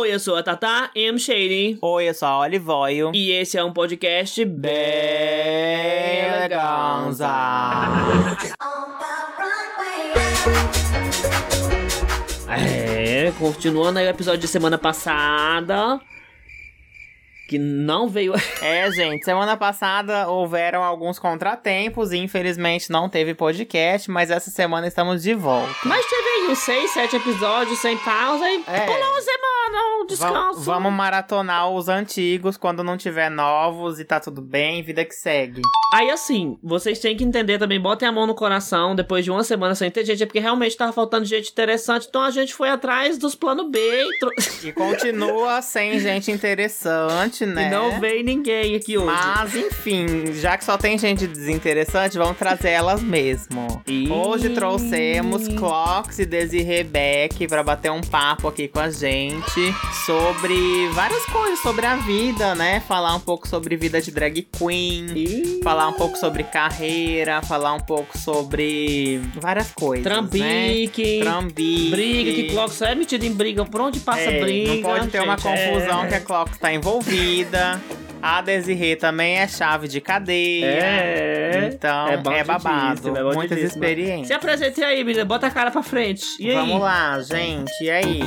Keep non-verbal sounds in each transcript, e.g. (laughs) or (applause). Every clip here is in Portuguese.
Oi, eu sou a Tata M. Shady. Oi, eu sou a Olivoio. E esse é um podcast bem eleganza. É, continuando aí o episódio de semana passada. Que não veio. (laughs) É, gente, semana passada houveram alguns contratempos e infelizmente não teve podcast, mas essa semana estamos de volta. Mas teve aí uns 6, 7 episódios sem pausa e É. pulou um descanso. Va- vamos maratonar os antigos quando não tiver novos e tá tudo bem, vida que segue. Aí assim, vocês têm que entender também, botem a mão no coração, depois de uma semana sem ter gente, é porque realmente tava faltando gente interessante, então a gente foi atrás dos plano B e, tro- (laughs) E continua sem gente interessante, né? e não veio ninguém aqui hoje. Mas, enfim, já que só tem gente desinteressante, vamos trazer elas mesmo. Ih. Hoje trouxemos Clocks e Desiree Beck pra bater um papo aqui com a gente sobre várias coisas sobre a vida, né? Falar um pouco sobre vida de drag queen, Ih. falar um pouco sobre carreira, falar um pouco sobre várias coisas. Né? Trambique, Trambique. briga, que Clock só é metido em briga, por onde passa É, briga. Não pode ter uma gente, confusão é. que a Clocks tá envolvida. A Desirê também é chave de cadeia. É. Então, É é, babado. é Muitas experiências. Se apresente aí, menina, bota a cara pra frente. E aí? Vamos lá, gente. E aí?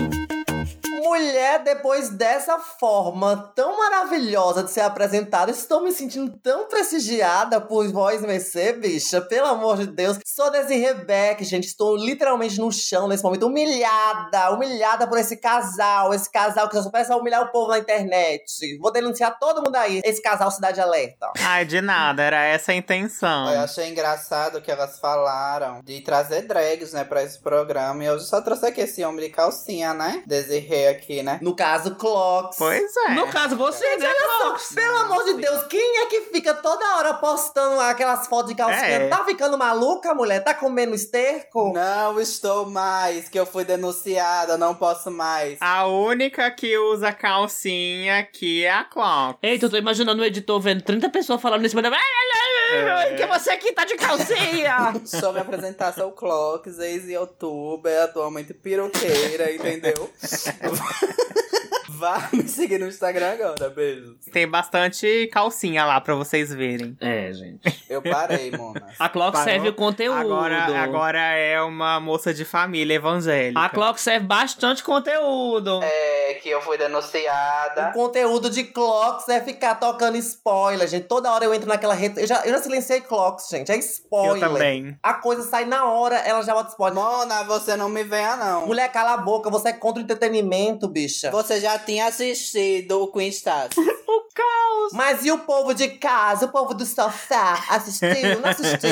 Mulher, depois dessa forma tão maravilhosa de ser apresentada, estou me sentindo tão prestigiada por Voz Mercê, bicha. Pelo amor de Deus. Sou Desi Rebeck, gente. Estou literalmente no chão nesse momento, humilhada. Humilhada por esse casal. Esse casal que só peça humilhar o povo na internet. Vou denunciar todo mundo aí. Esse casal Cidade Alerta. Ai, de nada, era essa a intenção. Eu achei engraçado que elas falaram de trazer drags, né, pra esse programa. E eu só trouxe aqui esse homem de calcinha, né? Desirrei aqui, né? No caso, Clocks. Pois é. No caso, você, né, Clocks? Pelo amor de Deus, quem é que fica toda hora postando aquelas fotos de calcinha? É. Tá ficando maluca, mulher? Tá comendo esterco? Não estou mais, que eu fui denunciada, não posso mais. A única que usa calcinha aqui é a Clocks. Eita, eu tô imaginando o editor vendo 30 pessoas falando nesse momento. É. Que você aqui tá de calcinha! Só me apresentar, sou Clocks, ex-youtuber, atualmente piroqueira, entendeu? (laughs) Vá (laughs) me seguir no Instagram agora, beijos. Tem bastante calcinha lá pra vocês verem. É, gente. Eu parei, Mona. A Clock Parou? serve o conteúdo. Agora, agora é uma moça de família evangélica. A Clock serve bastante conteúdo. É, que eu fui denunciada. O conteúdo de Clocks é ficar tocando spoiler, gente. Toda hora eu entro naquela rede. Eu já, eu já silenciei Clocks, gente. É spoiler. Eu também. A coisa sai na hora, ela já bota spoiler. Mona, você não me venha, não. Mulher, cala a boca. Você é contra o entretenimento, bicha. Você já tinha assistido o Queen Stars. Mas e o povo de casa? O povo do sofá? Assistiu? Não assistiu?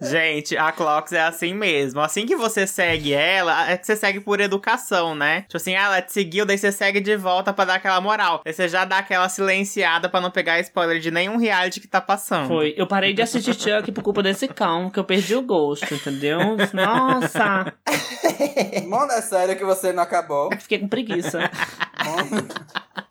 (laughs) Gente, a Clocks é assim mesmo. Assim que você segue ela, é que você segue por educação, né? Tipo assim, ah, ela te seguiu, daí você segue de volta pra dar aquela moral. Aí você já dá aquela silenciada pra não pegar spoiler de nenhum reality que tá passando. Foi. Eu parei de assistir Chuck por culpa desse cão, que eu perdi o gosto, entendeu? Nossa! Mona, é sério que você não acabou? Fiquei com preguiça.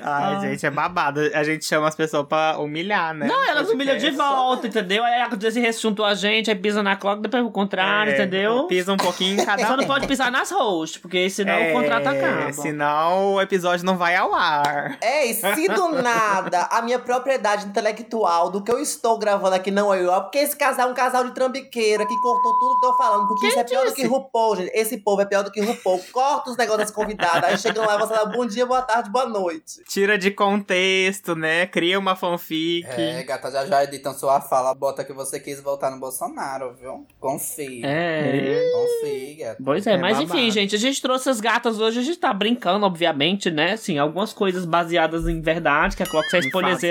Ai, Ah. gente, é babado. A gente chama as pessoas pra humilhar, né? Não, elas humilham de volta, entendeu? Aí a Desi juntou a gente, aí pisa na Clock, depois o contrário, É, entendeu? Pisa um pouquinho em (laughs) cada Só não pode pisar nas hosts, porque senão É, o contrato acaba. Senão o episódio não vai ao ar. É, e se do (laughs) nada a minha propriedade intelectual do que eu estou gravando aqui não é igual, porque esse casal é um casal de trambiqueira que cortou tudo que eu tô falando, porque Quem isso é pior do que RuPaul, gente. Esse povo é pior do que RuPaul. Corta os negócios das convidadas, aí chegam lá e você fala bom dia, boa tarde, boa noite. Tira de contexto, né? Cria uma fanfic. É, gata, já já editam sua fala, bota que você quis voltar no Bolsonaro, viu? Confia. É. Confia, gata. Pois é, É mas enfim, gente, a gente trouxe as gatas hoje, a gente tá brincando, obviamente, né? Assim, algumas coisas baseadas em verdade, que a Clock é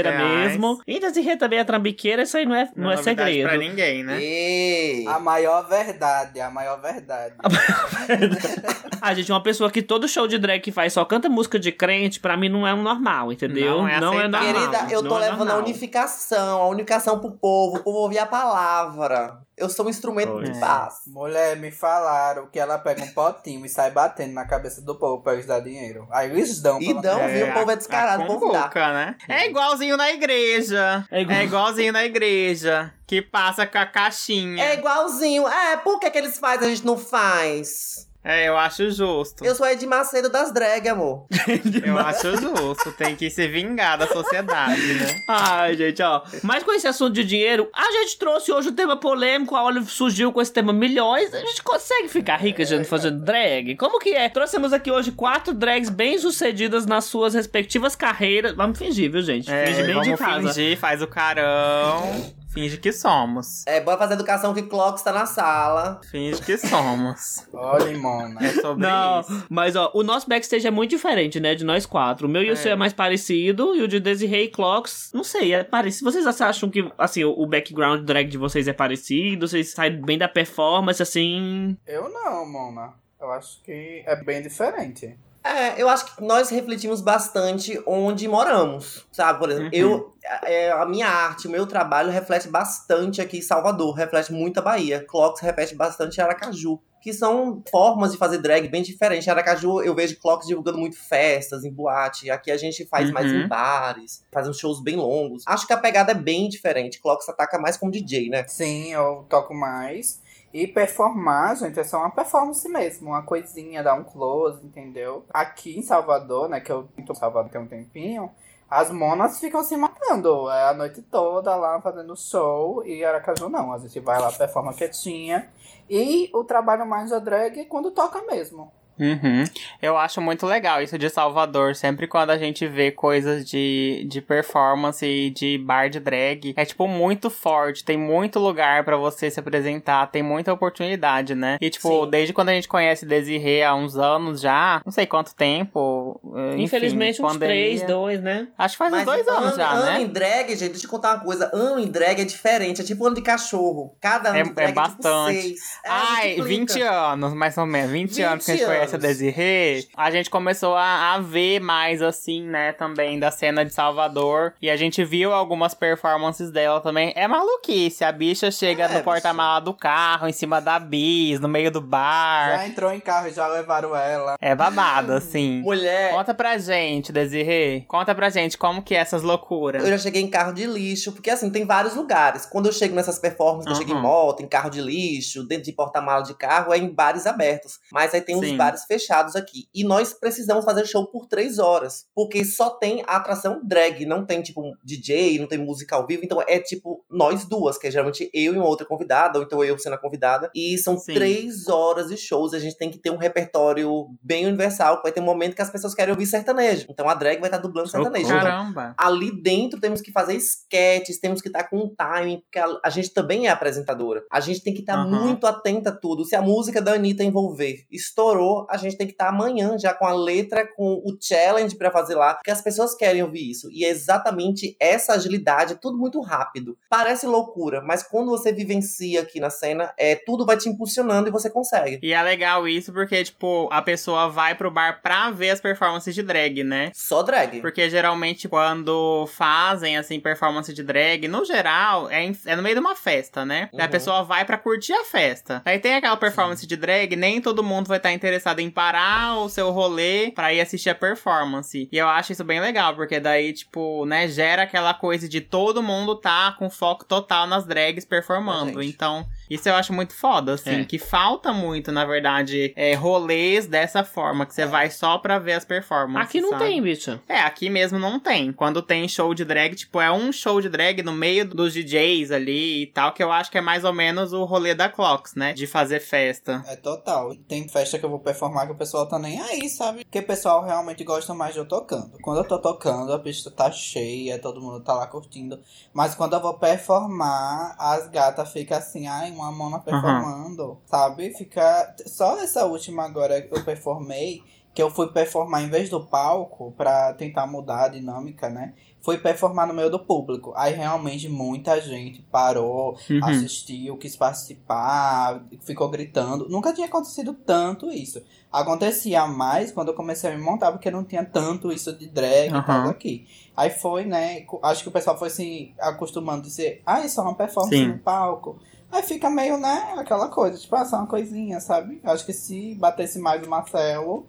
reais. mesmo. E Desirê também é trambiqueira, isso aí não é, não é novidade segredo. pra ninguém, né? Ei. A maior verdade, a maior verdade. (laughs) Ah, gente, uma pessoa que todo show de drag que faz só canta música de crente, pra mim não é um normal, entendeu? Não é aceitável. normal. Querida, eu não tô é levando a unificação, a unificação pro povo, o povo ouvir a palavra. Eu sou um instrumento Pois. de paz. Mulher, me falaram que ela pega um potinho e sai batendo na cabeça do povo pra eles dar dinheiro. Aí eles dão. E dão, viu? O povo é descarado, a o povo dá. né? É igualzinho na igreja. É É, igual- igualzinho na igreja. Que passa com a caixinha. É igualzinho. É, por que, que eles fazem e a gente não faz? É, eu acho justo. Eu sou a Ed Macedo das drag, amor. (laughs) Eu acho justo. Tem que se vingar da sociedade, né? Ai, gente, ó. Mas com esse assunto de dinheiro, a gente trouxe hoje um tema polêmico. A Olive surgiu com esse tema milhões. A gente consegue ficar rica, gente, fazendo drag? Como que é? Trouxemos aqui hoje quatro drags bem-sucedidas nas suas respectivas carreiras. Vamos fingir, viu, gente? É, Finge bem vamos de casa. fingir, faz o carão. Finge que somos. É, bora fazer educação que Clocks tá na sala. Finge que somos. Olha, Mona. É sobre Não, isso. mas ó, o nosso backstage é muito diferente, né? De nós quatro. O meu e o É. seu é mais parecido, e o de Desiree e Clocks, não sei, é parecido. Vocês acham que, assim, o o background drag de vocês é parecido? Vocês saem bem da performance, assim. Eu não, Mona. Eu acho que é bem diferente. É, eu acho que nós refletimos bastante onde moramos, sabe? Por exemplo, Uhum. eu, é, a minha arte, o meu trabalho reflete bastante aqui em Salvador, reflete muito a Bahia. Clocks reflete bastante Aracaju, que são formas de fazer drag bem diferentes. Em Aracaju eu vejo Clocks divulgando muito festas, em boate. Aqui a gente faz mais Uhum. em bares, faz uns shows bem longos. Acho que a pegada é bem diferente. Clocks ataca mais como DJ, né? Sim, eu toco mais. E performar, gente, é só uma performance mesmo. Uma coisinha, dar um close, entendeu? Aqui em Salvador, né, que eu tô em Salvador tem um tempinho, as monas ficam se matando. É a noite toda lá fazendo show. E Aracaju não. A gente vai lá, performa quietinha. E o trabalho mais da drag é quando toca mesmo. Uhum. Eu acho muito legal isso de Salvador. Sempre quando a gente vê coisas de, de performance e de bar de drag, é tipo muito forte. Tem muito lugar pra você se apresentar, tem muita oportunidade, né? E tipo, Sim. desde quando a gente conhece Desirê há uns anos já, não sei quanto tempo. eh, enfim, Infelizmente, uns três, dois, né? Acho que faz uns dois ano, anos já, ano né? em drag, gente, deixa eu contar uma coisa. Ano em drag é diferente, é tipo ano de cachorro. Cada ano É- de drag é bastante. tipo seis. É, Ai, multiplica. 20 anos, mais ou menos. 20, 20 anos que a gente conhece Desirê. A gente começou a, a ver mais, assim, né, também da cena de Salvador. E a gente viu algumas performances dela também. É maluquice. A bicha chega É, no porta-mala do carro, em cima da bis, no meio do bar. Já entrou em carro e já levaram ela. É babado, assim. (laughs) Mulher, Conta pra gente, Desirê. Conta pra gente como que é essas loucuras. eu já cheguei em carro de lixo, porque assim, tem vários lugares. Quando eu chego nessas performances, eu chego em moto, em carro de lixo, dentro de porta-mala de carro, é em bares abertos. Mas aí tem uns Sim. bares fechados aqui. E nós precisamos fazer show por três horas. Porque só tem a atração drag, não tem, tipo, DJ, não tem música ao vivo. Então é tipo nós duas, que é geralmente eu e uma outra convidada, ou então eu sendo a convidada. E são Sim. três horas de shows. A gente tem que ter um repertório bem universal. Vai ter um momento que as pessoas querem ouvir sertanejo. Então a drag vai estar dublando sertanejo. Então, Caramba. ali dentro temos que fazer sketches, temos que estar com um timing, porque a, a gente também é apresentadora. A gente tem que estar Aham. muito atenta a tudo. Se a música da Anitta envolver estourou, a gente tem que estar amanhã já com a letra, com o challenge pra fazer lá, porque as pessoas querem ouvir isso. E é exatamente essa agilidade, tudo muito rápido. Parece loucura, mas quando você vivencia aqui na cena, é tudo vai te impulsionando e você consegue. E é legal isso porque, tipo, a pessoa vai pro bar pra ver as performances de drag, né? Só drag. Porque geralmente quando fazem, assim, performance de drag, no geral, é, em- é no meio de uma festa, né? Aí A Uhum. pessoa vai pra curtir a festa. Aí tem aquela performance de drag, nem todo mundo vai estar interessado em parar o seu rolê pra ir assistir a performance. E eu acho isso bem legal, porque daí, tipo, né, gera aquela coisa de todo mundo tá com foco total nas drags performando. Então, isso eu acho muito foda, assim, É. que falta muito, na verdade, é, rolês dessa forma, que você vai só pra ver as performances. Aqui não sabe? tem, bicha. É, aqui mesmo não tem. Quando tem show de drag, tipo, é um show de drag no meio dos DJs ali e tal, que eu acho que é mais ou menos o rolê da Clocks, né? De fazer festa. É total. Tem festa que eu vou performar que o pessoal tá nem aí, sabe? Porque o pessoal realmente gosta mais de eu tocando. Quando eu tô tocando, a pista tá cheia, todo mundo tá lá curtindo. Mas quando eu vou performar, as gatas ficam assim, ai, uma mona performando, sabe? Fica. Só essa última agora que eu performei, que eu fui performar em vez do palco, pra tentar mudar a dinâmica, né? Fui performar no meio do público. Aí realmente muita gente parou, Uhum. assistiu, quis participar, ficou gritando. Nunca tinha acontecido tanto isso. Acontecia mais quando eu comecei a me montar, porque não tinha tanto isso de drag e Aham. tal aqui. Aí foi, né? Acho que o pessoal foi se acostumando a dizer, ah, isso é uma performance Sim. no palco. Aí fica meio, né, aquela coisa, tipo, ah, só uma coisinha, sabe? Acho que se batesse mais o Marcelo,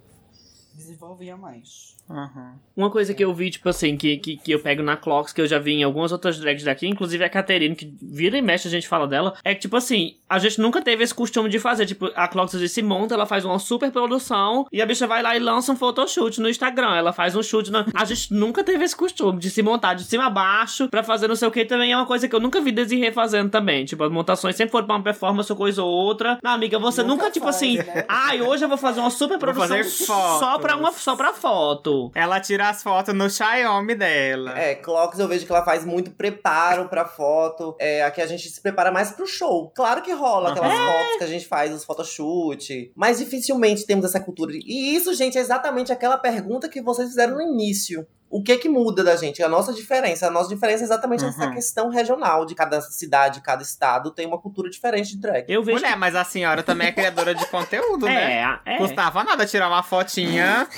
desenvolvia mais. Uhum. Uma coisa que eu vi, tipo assim, que, que, que eu pego na Clocks, que eu já vi em algumas outras drags daqui, inclusive a Caterine, que vira e mexe, a gente fala dela, é que, tipo assim, a gente nunca teve esse costume de fazer. Tipo, a Clocks às vezes se monta, ela faz uma super produção e a bicha vai lá e lança um photoshoot no Instagram. Ela faz um shoot. Na... A gente nunca teve esse costume de se montar de cima a baixo pra fazer não sei o que. Também é uma coisa que eu nunca vi Desirê fazendo também. Tipo, as montações sempre foram pra uma performance ou coisa ou outra. Não, amiga, você nunca, Nunca tipo faz, assim, né? ai, hoje eu vou fazer uma super produção fazer só pra uma só pra foto. Ela tira as fotos no Xiaomi dela. É, Clocks eu vejo que ela faz muito preparo pra foto. É, aqui a gente se prepara mais pro show. Claro que rola aquelas fotos que a gente faz, os photoshoot, mas dificilmente temos essa cultura. E isso, gente, é exatamente aquela pergunta que vocês fizeram no início. O que que muda da gente? A nossa diferença. A nossa diferença é exatamente essa Uhum. questão regional de cada cidade, cada estado tem uma cultura diferente de drag. Eu vejo. Mulher, mas a senhora também é criadora de conteúdo, né? é, é. Custava nada tirar uma fotinha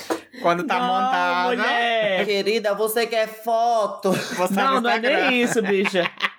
quando tá Não, montada. mulher. Querida, você quer foto? Você Não, no não é nem isso, bicha. (laughs)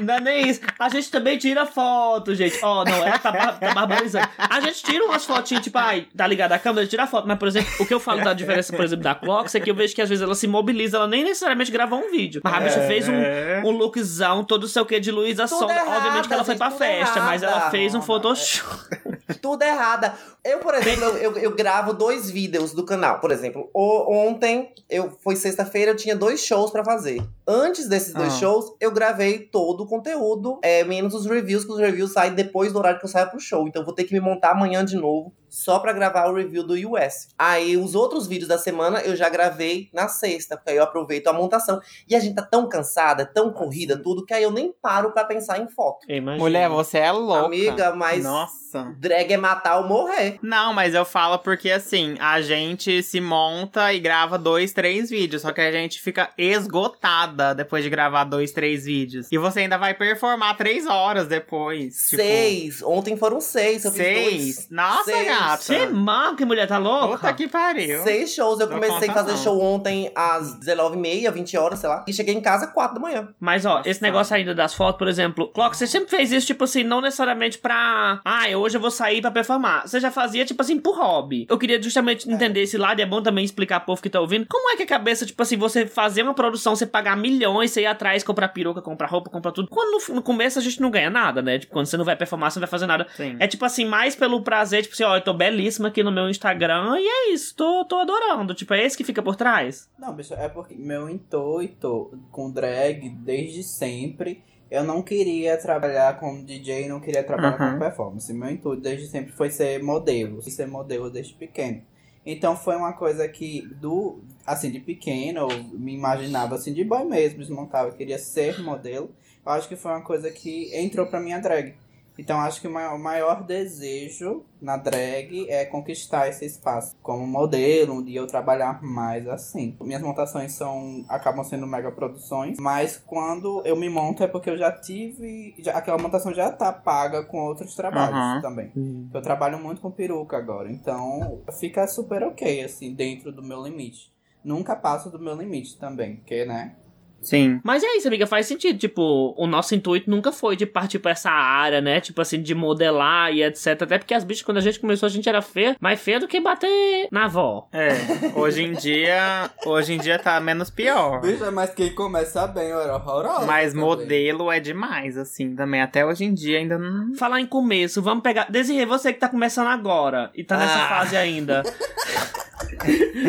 Não é nem isso. A gente também tira foto, gente. Ó, não, ela tá, bar- tá barbarizando. A gente tira umas fotinhas, tipo, ai, tá ligado a câmera, tira foto. Mas, por exemplo, o que eu falo da diferença, por exemplo, da Clocks é que eu vejo que às vezes ela se mobiliza, ela nem necessariamente gravou um vídeo. Mas a bicha É. fez um, um lookzão, todo sei o que de luz a Tudo sombra. errada, Obviamente que ela foi pra gente, festa, mas ela errada. fez um Não, photoshoot. Tudo errada. Eu, por exemplo, eu, eu, eu gravo dois vídeos do canal. Por exemplo, o- ontem, eu foi sexta-feira, eu tinha dois shows pra fazer. Antes desses dois Ah. shows, eu gravei todo o conteúdo, é, menos os reviews, que os reviews saem depois do horário que eu saio pro show. Então eu vou ter que me montar amanhã de novo, só pra gravar o review do US. Aí os outros vídeos da semana eu já gravei na sexta, porque aí eu aproveito a montação. E a gente tá tão cansada, tão corrida, tudo, que aí eu nem paro pra pensar em foto. Imagina. Mulher, você é louca. Amiga, mas Nossa. drag é matar ou morrer. Não, mas eu falo porque assim, a gente se monta e grava dois, três vídeos. Só que a gente fica esgotada depois de gravar dois, três vídeos. E você ainda vai performar três horas depois. tipo, Seis. Ontem foram seis. Eu fiz Seis? dois. Nossa, Seis. Gata. Você mal, que mulher tá louca? Puta que pariu. Seis shows. Eu Dou comecei a fazer não. show ontem às 19h30, 20 horas, sei lá. E cheguei em casa às 4 da manhã. Mas, ó, Nossa. esse negócio ainda das fotos, por exemplo, Clock, você sempre fez isso, tipo assim, não necessariamente pra. Ah, hoje eu vou sair pra performar. Você já fazia, tipo assim, por hobby. Eu queria justamente entender esse lado e é bom também explicar pro povo que tá ouvindo. Como é que a cabeça, tipo assim, você fazer uma produção, você pagar milhões, você ir atrás, comprar peruca, comprar roupa, comprar tudo. Quando no, no começo a gente não ganha nada, né? Tipo, quando você não vai performar, você não vai fazer nada. Sim. É tipo assim, mais pelo prazer, tipo assim, ó, eu tô belíssima aqui no meu Instagram e é isso, tô, tô adorando. Tipo, é esse que fica por trás. Não, bicho, é porque meu intuito com drag desde sempre. Eu não queria trabalhar como DJ, não queria trabalhar Uhum. com performance. Meu intuito desde sempre foi ser modelo, ser modelo desde pequeno. Então foi uma coisa que do assim de pequeno eu me imaginava assim de boy mesmo, desmontava, eu queria ser modelo. Eu acho que foi uma coisa que entrou pra minha drag. Então acho que o maior, desejo na drag é conquistar esse espaço como modelo, um dia eu trabalhar mais assim. Minhas montações são acabam sendo mega produções, mas quando eu me monto é porque eu já tive, já, aquela montação já tá paga com outros trabalhos Aham. também. Eu trabalho muito com peruca agora, então fica super ok assim dentro do meu limite. Nunca passo do meu limite também, porque né? Sim. Mas é isso, amiga, faz sentido. Tipo, o nosso intuito nunca foi de partir pra essa área, né? Tipo assim, de modelar e etc. Até porque as bichas, quando a gente começou, a gente era feia, mais feia do que bater na avó. É. Hoje em dia. Hoje em dia tá menos pior. Bicha, mas quem começa bem era horrorosa. Mas também. modelo é demais, assim, também. Até hoje em dia ainda não. Falar em começo, vamos pegar. Desirê, você que tá começando agora e tá nessa Ah. fase ainda. (laughs)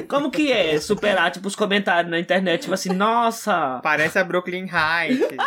Como que é superar, tipo, os comentários na internet, tipo assim, nossa. Parece a Brooklyn Heights. (laughs)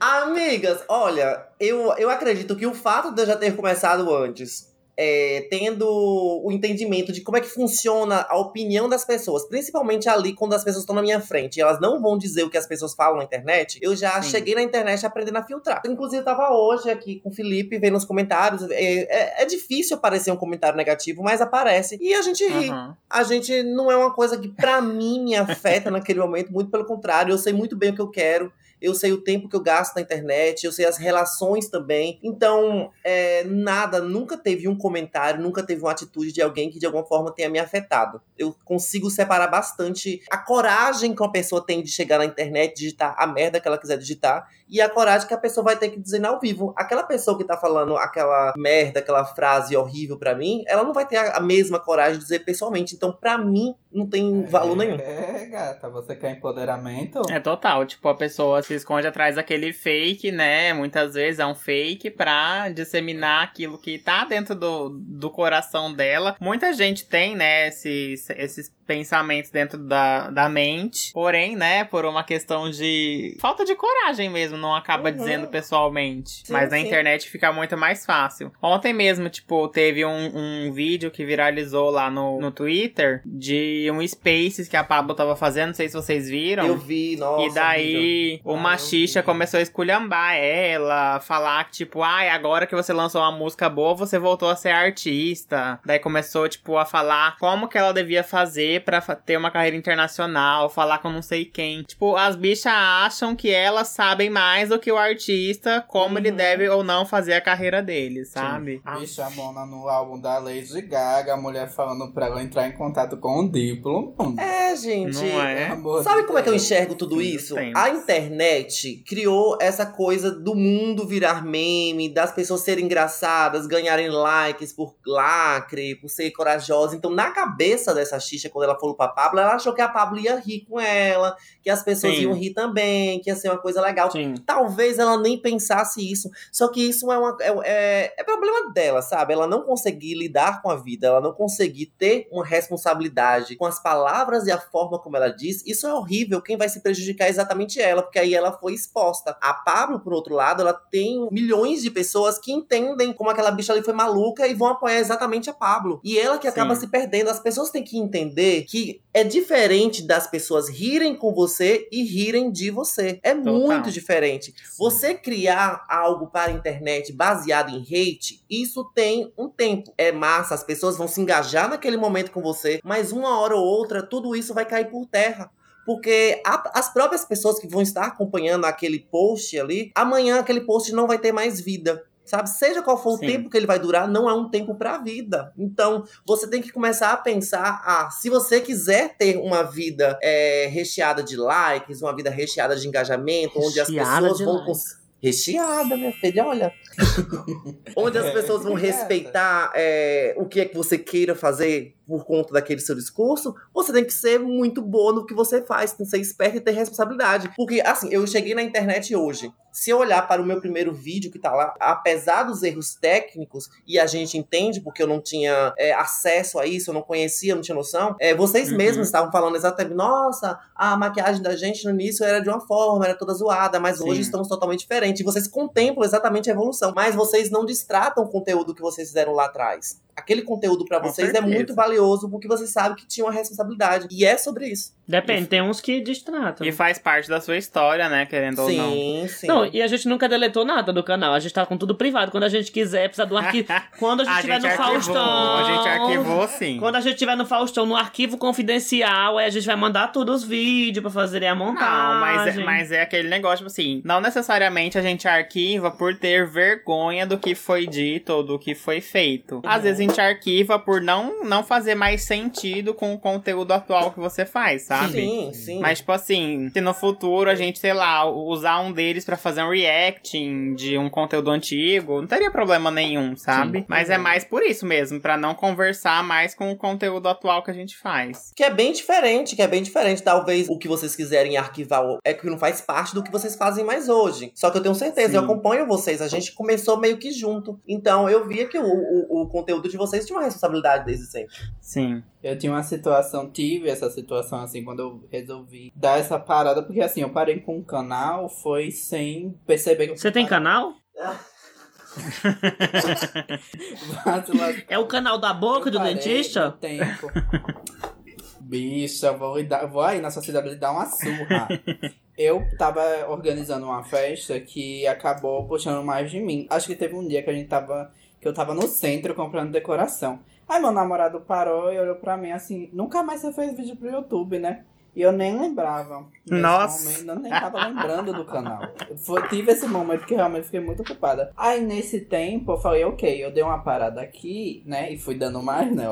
Amigas, olha, eu, eu acredito que o fato de eu já ter começado antes, é, tendo o entendimento de como é que funciona a opinião das pessoas, principalmente ali quando as pessoas estão na minha frente e elas não vão dizer o que as pessoas falam na internet, eu já Sim. cheguei na internet aprendendo a filtrar. Inclusive, eu tava hoje aqui com o Felipe vendo os comentários. É, é- é difícil aparecer um comentário negativo, mas aparece. E a gente ri Aham. a gente não é uma coisa que pra mim me afeta (laughs) naquele momento, muito pelo contrário, eu sei muito bem o que eu quero. Eu sei o tempo que eu gasto na internet, eu sei as relações também. Então, é, nada, nunca teve um comentário, nunca teve uma atitude de alguém que de alguma forma tenha me afetado. Eu consigo separar bastante a coragem que uma pessoa tem de chegar na internet, digitar a merda que ela quiser digitar, e a coragem que a pessoa vai ter que dizer ao vivo. Aquela pessoa que tá falando aquela merda, aquela frase horrível para mim, ela não vai ter a mesma coragem de dizer pessoalmente. Então, para mim, não tem valor nenhum. É, gata, você quer empoderamento? É total, tipo, a pessoa se esconde atrás daquele fake, né? Muitas vezes é um fake pra disseminar aquilo que tá dentro do, do coração dela. Muita gente tem, né, esses, esses pensamentos dentro da, da mente. Porém, né, por uma questão de falta de coragem mesmo, não acaba Uhum. dizendo pessoalmente. Sim, Mas na sim. internet fica muito mais fácil. Ontem mesmo, tipo, teve um, um vídeo que viralizou lá no, no Twitter de um Spaces que a Pablo tava fazendo, não sei se vocês viram. Eu vi, nossa. E daí o Ah, vi. começou a esculhambar ela, falar que, tipo, ai, agora que você lançou uma música boa, você voltou a ser artista. Daí começou, tipo, a falar como que ela devia fazer pra fa- ter uma carreira internacional, falar com não sei quem. Tipo, as bichas acham que elas sabem mais do que o artista, como ele Uhum. deve ou não fazer a carreira dele, sabe? Bicha a Mona no álbum da Lady Gaga, a mulher falando pra ela entrar em contato com o Diplo. É, gente. Não é? Amor Sabe como é que eu enxergo tudo isso? A internet criou essa coisa do mundo virar meme, das pessoas serem engraçadas, ganharem likes por lacre, por ser corajosa. Então, na cabeça dessa xixa, quando ela falou pra Pablo, ela achou que a Pablo ia rir com ela, que as pessoas Sim. iam rir também, que ia ser uma coisa legal. Sim. Talvez ela nem pensasse isso. Só que isso é, uma, é, é, é problema dela, sabe? Ela não conseguir lidar com a vida, ela não conseguir ter uma responsabilidade com as palavras e a forma como ela diz. Isso é horrível. Quem vai se prejudicar é exatamente ela, porque aí ela foi exposta. A Pablo, por outro lado, ela tem milhões de pessoas que entendem como aquela bicha ali foi maluca e vão apoiar exatamente a Pablo. E ela que acaba Sim. se perdendo. As pessoas têm que entender que é diferente das pessoas rirem com você e rirem de você. É muito diferente. Você criar algo para a internet baseado em hate, isso tem um tempo. É massa, as pessoas vão se engajar naquele momento com você, mas uma hora ou outra, tudo isso vai cair por terra. Porque as próprias pessoas que vão estar acompanhando aquele post ali, amanhã aquele post não vai ter mais vida. Sabe? Seja qual for o Sim. tempo que ele vai durar, não é um tempo pra vida. Então, você tem que começar a pensar: ah, se você quiser ter uma vida é, recheada de likes, uma vida recheada de engajamento, onde as Recheada pessoas vão. likes. Recheada, minha filha, olha. (laughs) onde as pessoas vão respeitar é, o que é que você queira fazer por conta daquele seu discurso, você tem que ser muito boa no que você faz, tem que ser esperto e ter responsabilidade. Porque, assim, eu cheguei na internet hoje. Se eu olhar para o meu primeiro vídeo que tá lá, apesar dos erros técnicos, e a gente entende porque eu não tinha é, acesso a isso, eu não conhecia, não tinha noção, é, vocês Uhum. mesmos estavam falando exatamente, nossa, a maquiagem da gente no início era de uma forma, era toda zoada, mas hoje Sim. estamos totalmente diferentes. Vocês contemplam exatamente a evolução, mas vocês não distratam o conteúdo que vocês fizeram lá atrás. Aquele conteúdo para vocês é muito valioso porque vocês sabem que tinha uma responsabilidade. E é sobre isso. Depende, tem uns que distratam. E faz parte da sua história, né? Querendo ou não. Sim, sim. Não, e a gente nunca deletou nada do canal. A gente tá com tudo privado. Quando a gente quiser, precisa do arquivo. (laughs) Quando a gente A estiver gente no arquivou, Faustão. a gente arquivou sim. Quando a gente estiver no Faustão, no arquivo confidencial, aí a gente vai mandar todos os vídeos pra fazerem a montagem. Não, mas é, mas é aquele negócio, tipo assim, não necessariamente a gente arquiva por ter vergonha do que foi dito ou do que foi feito. Às vezes a gente arquiva por não, não fazer mais sentido com o conteúdo atual que você faz, sabe? Sim, sim. Mas, tipo assim, se no futuro a gente, sei lá, usar um deles pra fazer um reacting de um conteúdo antigo, não teria problema nenhum, sabe? Sim. Mas é mais por isso mesmo, pra não conversar mais com o conteúdo atual que a gente faz. Que é bem diferente, que é bem diferente. Talvez o que vocês quiserem arquivar é que não faz parte do que vocês fazem mais hoje. Só que eu tenho certeza, Sim. eu acompanho vocês. A gente começou meio que junto. Então eu via que o, o, o conteúdo de vocês tinha uma responsabilidade desde sempre. Sim. Eu tinha uma situação, tive essa situação assim, quando eu resolvi dar essa parada, porque assim, eu parei com o canal, foi sem perceber que eu Você tem canal? (laughs) É o canal da boca Eu do dentista? Tempo. Bicha, vou, vou aí na sociedade lhe dar uma surra. (laughs) Eu tava organizando uma festa que acabou puxando mais de mim. Acho que teve um dia que a gente tava. que eu tava no centro comprando decoração. Aí meu namorado parou e olhou pra mim assim, nunca mais você fez vídeo pro YouTube, né? E eu nem lembrava. Nossa. Momento, eu nem tava lembrando do canal. Foi, tive esse momento que realmente fiquei muito ocupada. Aí nesse tempo eu falei, ok, eu dei uma parada aqui, né? E fui dando mais, né?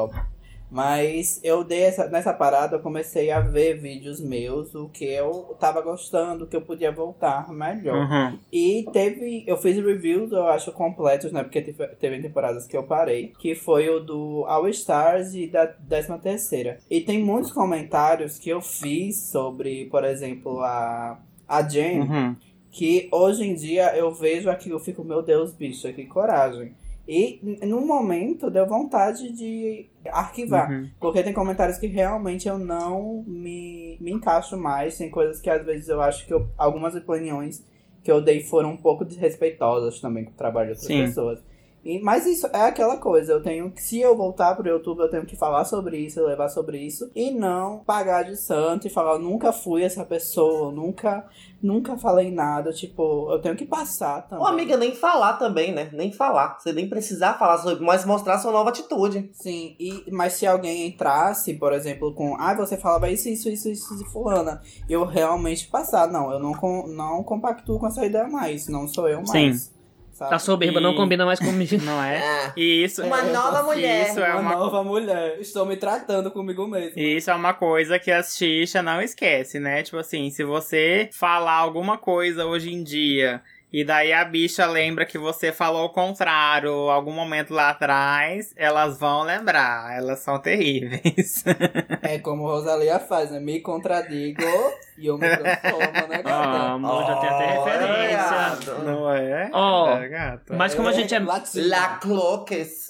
Mas eu dei essa, nessa parada, eu comecei a ver vídeos meus, o que eu tava gostando, o que eu podia voltar melhor. Uhum. E teve. Eu fiz reviews, eu acho, completos, né? Porque teve, teve temporadas que eu parei. Que foi o do All Stars e da 13 terceira. E tem muitos comentários que eu fiz sobre, por exemplo, a, a Jen. Uhum. Que hoje em dia eu vejo aquilo, eu fico, meu Deus, bicho, que coragem. E no momento deu vontade de arquivar. Uhum. Porque tem comentários que realmente eu não me, me encaixo mais. Tem coisas que às vezes eu acho que eu- algumas opiniões que eu dei foram um pouco desrespeitosas também com o trabalho de outras Sim. pessoas. E, mas isso é aquela coisa, eu tenho que, se eu voltar pro YouTube, eu tenho que falar sobre isso, levar sobre isso, e não pagar de santo e falar, eu nunca fui essa pessoa, eu nunca, nunca falei nada, tipo, eu tenho que passar também. Ô, amiga, nem falar também, né? Nem falar. Você nem precisar falar sobre, mas mostrar sua nova atitude. Sim, e, mas se alguém entrasse, por exemplo, com ah, você falava isso, isso, isso, isso, isso, fulana, eu realmente passar, não, eu não, com, não compactuo com essa ideia mais, não sou eu mais. Sim. Sabe? Tá soberba, não E- combina mais (laughs) comigo. Não é? Ah, E isso, Uma nova mulher. Isso é uma, uma, nova mulher, estou me tratando comigo mesmo. Isso é uma coisa que as xixa não esquece, né? Tipo assim, se você falar alguma coisa hoje em dia e daí a bicha lembra que você falou o contrário algum momento lá atrás, elas vão lembrar. Elas são terríveis. É como Rosalia faz, né? Me contradigo e eu me transformo, né, Ah, gata? amor, já tem até referência. Não é? Ó, É, gata. Mas como a gente é. La Cloques.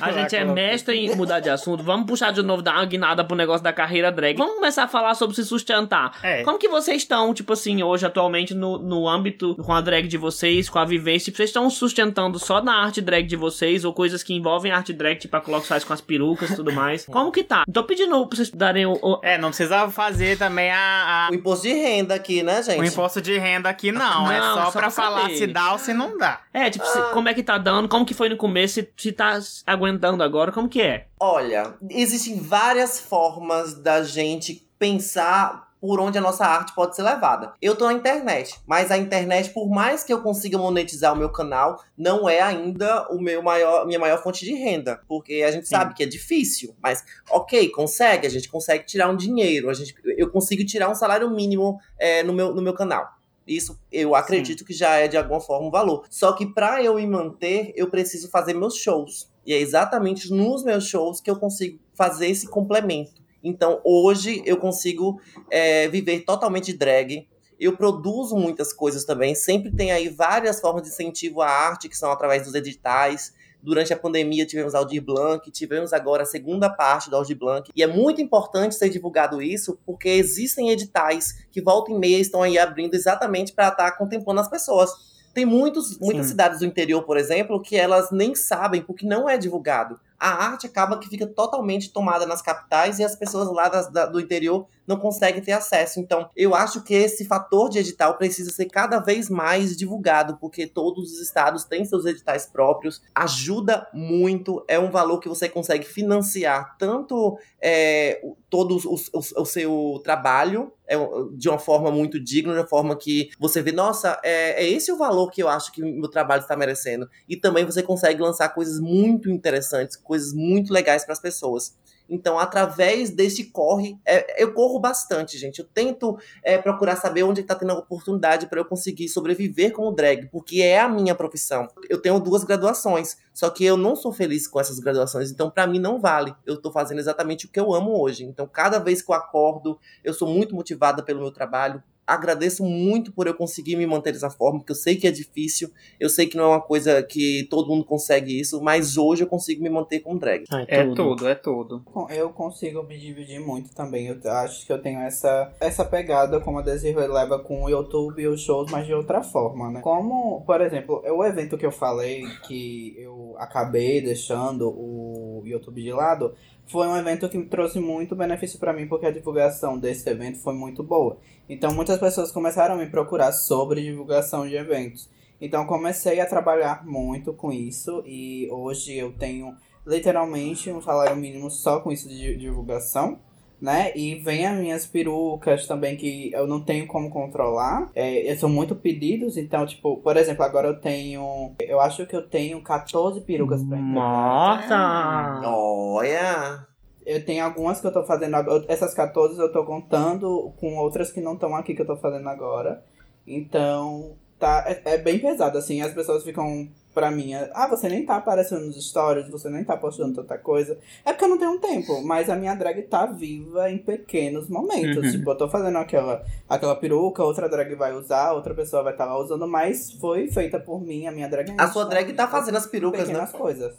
A gente é mestre em mudar de assunto. Vamos puxar de novo, dar uma guinada pro negócio da carreira drag. Vamos começar a falar sobre se sustentar. É. Como que vocês estão, tipo assim, hoje, atualmente, no, no âmbito com a drag de vocês, com a vivência? Tipo, vocês estão sustentando só na arte drag de vocês, ou coisas que envolvem arte drag, tipo a Colox faz com as perucas e tudo (laughs) mais? Como que tá? Tô pedindo pra vocês darem o. o- É, não precisa fazer também a, a- O imposto de renda aqui, né, gente? o imposto de renda aqui, não. é Não, só, só pra pra falar se dá ou se não dá. É, tipo, se- como é que tá dando? Como que foi no começo? Se, se tá aguentando agora? Como que é? Olha, existem várias formas da gente pensar por onde a nossa arte pode ser levada. Eu tô na internet, mas a internet, por mais que eu consiga monetizar o meu canal, não é ainda o meu maior, minha maior fonte de renda, porque a gente Sim. sabe que é difícil, mas ok, consegue, a gente consegue tirar um dinheiro, a gente, eu consigo tirar um salário mínimo é, no, meu, no meu canal. Isso eu acredito que já é de alguma forma um valor. Só que para eu me manter, eu preciso fazer meus shows. E é exatamente nos meus shows que eu consigo fazer esse complemento. Então hoje eu consigo é, viver totalmente de drag. Eu produzo muitas coisas também. Sempre tem aí várias formas de incentivo à arte, que são através dos editais. Durante a pandemia tivemos Aldir Blanc, tivemos agora a segunda parte do Aldir Blanc. E é muito importante ser divulgado isso, porque existem editais que volta e meia estão aí abrindo exatamente para estar contemplando as pessoas. Tem muitos, muitas Sim. cidades do interior, por exemplo, que elas nem sabem porque não é divulgado. A arte acaba que fica totalmente tomada nas capitais e as pessoas lá das- da- do interior não conseguem ter acesso. Então, eu acho que esse fator de edital precisa ser cada vez mais divulgado, porque todos os estados têm seus editais próprios. Ajuda muito, é um valor que você consegue financiar tanto é, todo o, o- o seu trabalho é, de uma forma muito digna, de uma forma que você vê, nossa, é, é esse o valor que eu acho que meu trabalho está merecendo. E também você consegue lançar coisas muito interessantes, coisas muito legais para as pessoas. Então, através deste corre, é, eu corro bastante, gente. Eu tento é, procurar saber onde está tendo oportunidade para eu conseguir sobreviver como drag, porque é a minha profissão. Eu tenho duas graduações, só que eu não sou feliz com essas graduações, então para mim não vale. Eu tô fazendo exatamente o que eu amo hoje. Então, cada vez que eu acordo, eu sou muito motivada pelo meu trabalho. Agradeço muito por eu conseguir me manter dessa forma, porque eu sei que é difícil, eu sei que não é uma coisa que todo mundo consegue isso, mas hoje eu consigo me manter como drag. É tudo, é tudo. Com- Eu consigo me dividir muito também. Eu acho que eu tenho essa, essa pegada, como a Desiree leva com o YouTube e os shows, mas de outra forma, né? Como, por exemplo, o evento que eu falei, que eu acabei deixando o YouTube de lado, foi um evento que me trouxe muito benefício pra mim, porque a divulgação desse evento foi muito boa. Então, muitas pessoas começaram a me procurar sobre divulgação de eventos. Então, comecei a trabalhar muito com isso e hoje eu tenho literalmente um salário mínimo só com isso de divulgação, né? E vem as minhas perucas também que eu não tenho como controlar. É, são muito pedidos, então, tipo, por exemplo, agora eu tenho. Eu acho que eu tenho 14 perucas pra entregar. Nossa! Olha! Eu tenho algumas que eu tô fazendo agora. Essas 14 eu tô contando com outras que não estão aqui que eu tô fazendo agora. Então, tá, é, é bem pesado, assim. As pessoas ficam pra mim, ah, você nem tá aparecendo nos stories, você nem tá postando tanta coisa. É porque eu não tenho tempo, mas a minha drag tá viva em pequenos momentos. Uhum. Tipo, eu tô fazendo aquela, aquela peruca, outra drag vai usar, outra pessoa vai estar lá usando, mas foi feita por mim, a minha drag A sua drag tá fazendo as perucas, né? pequenas coisas.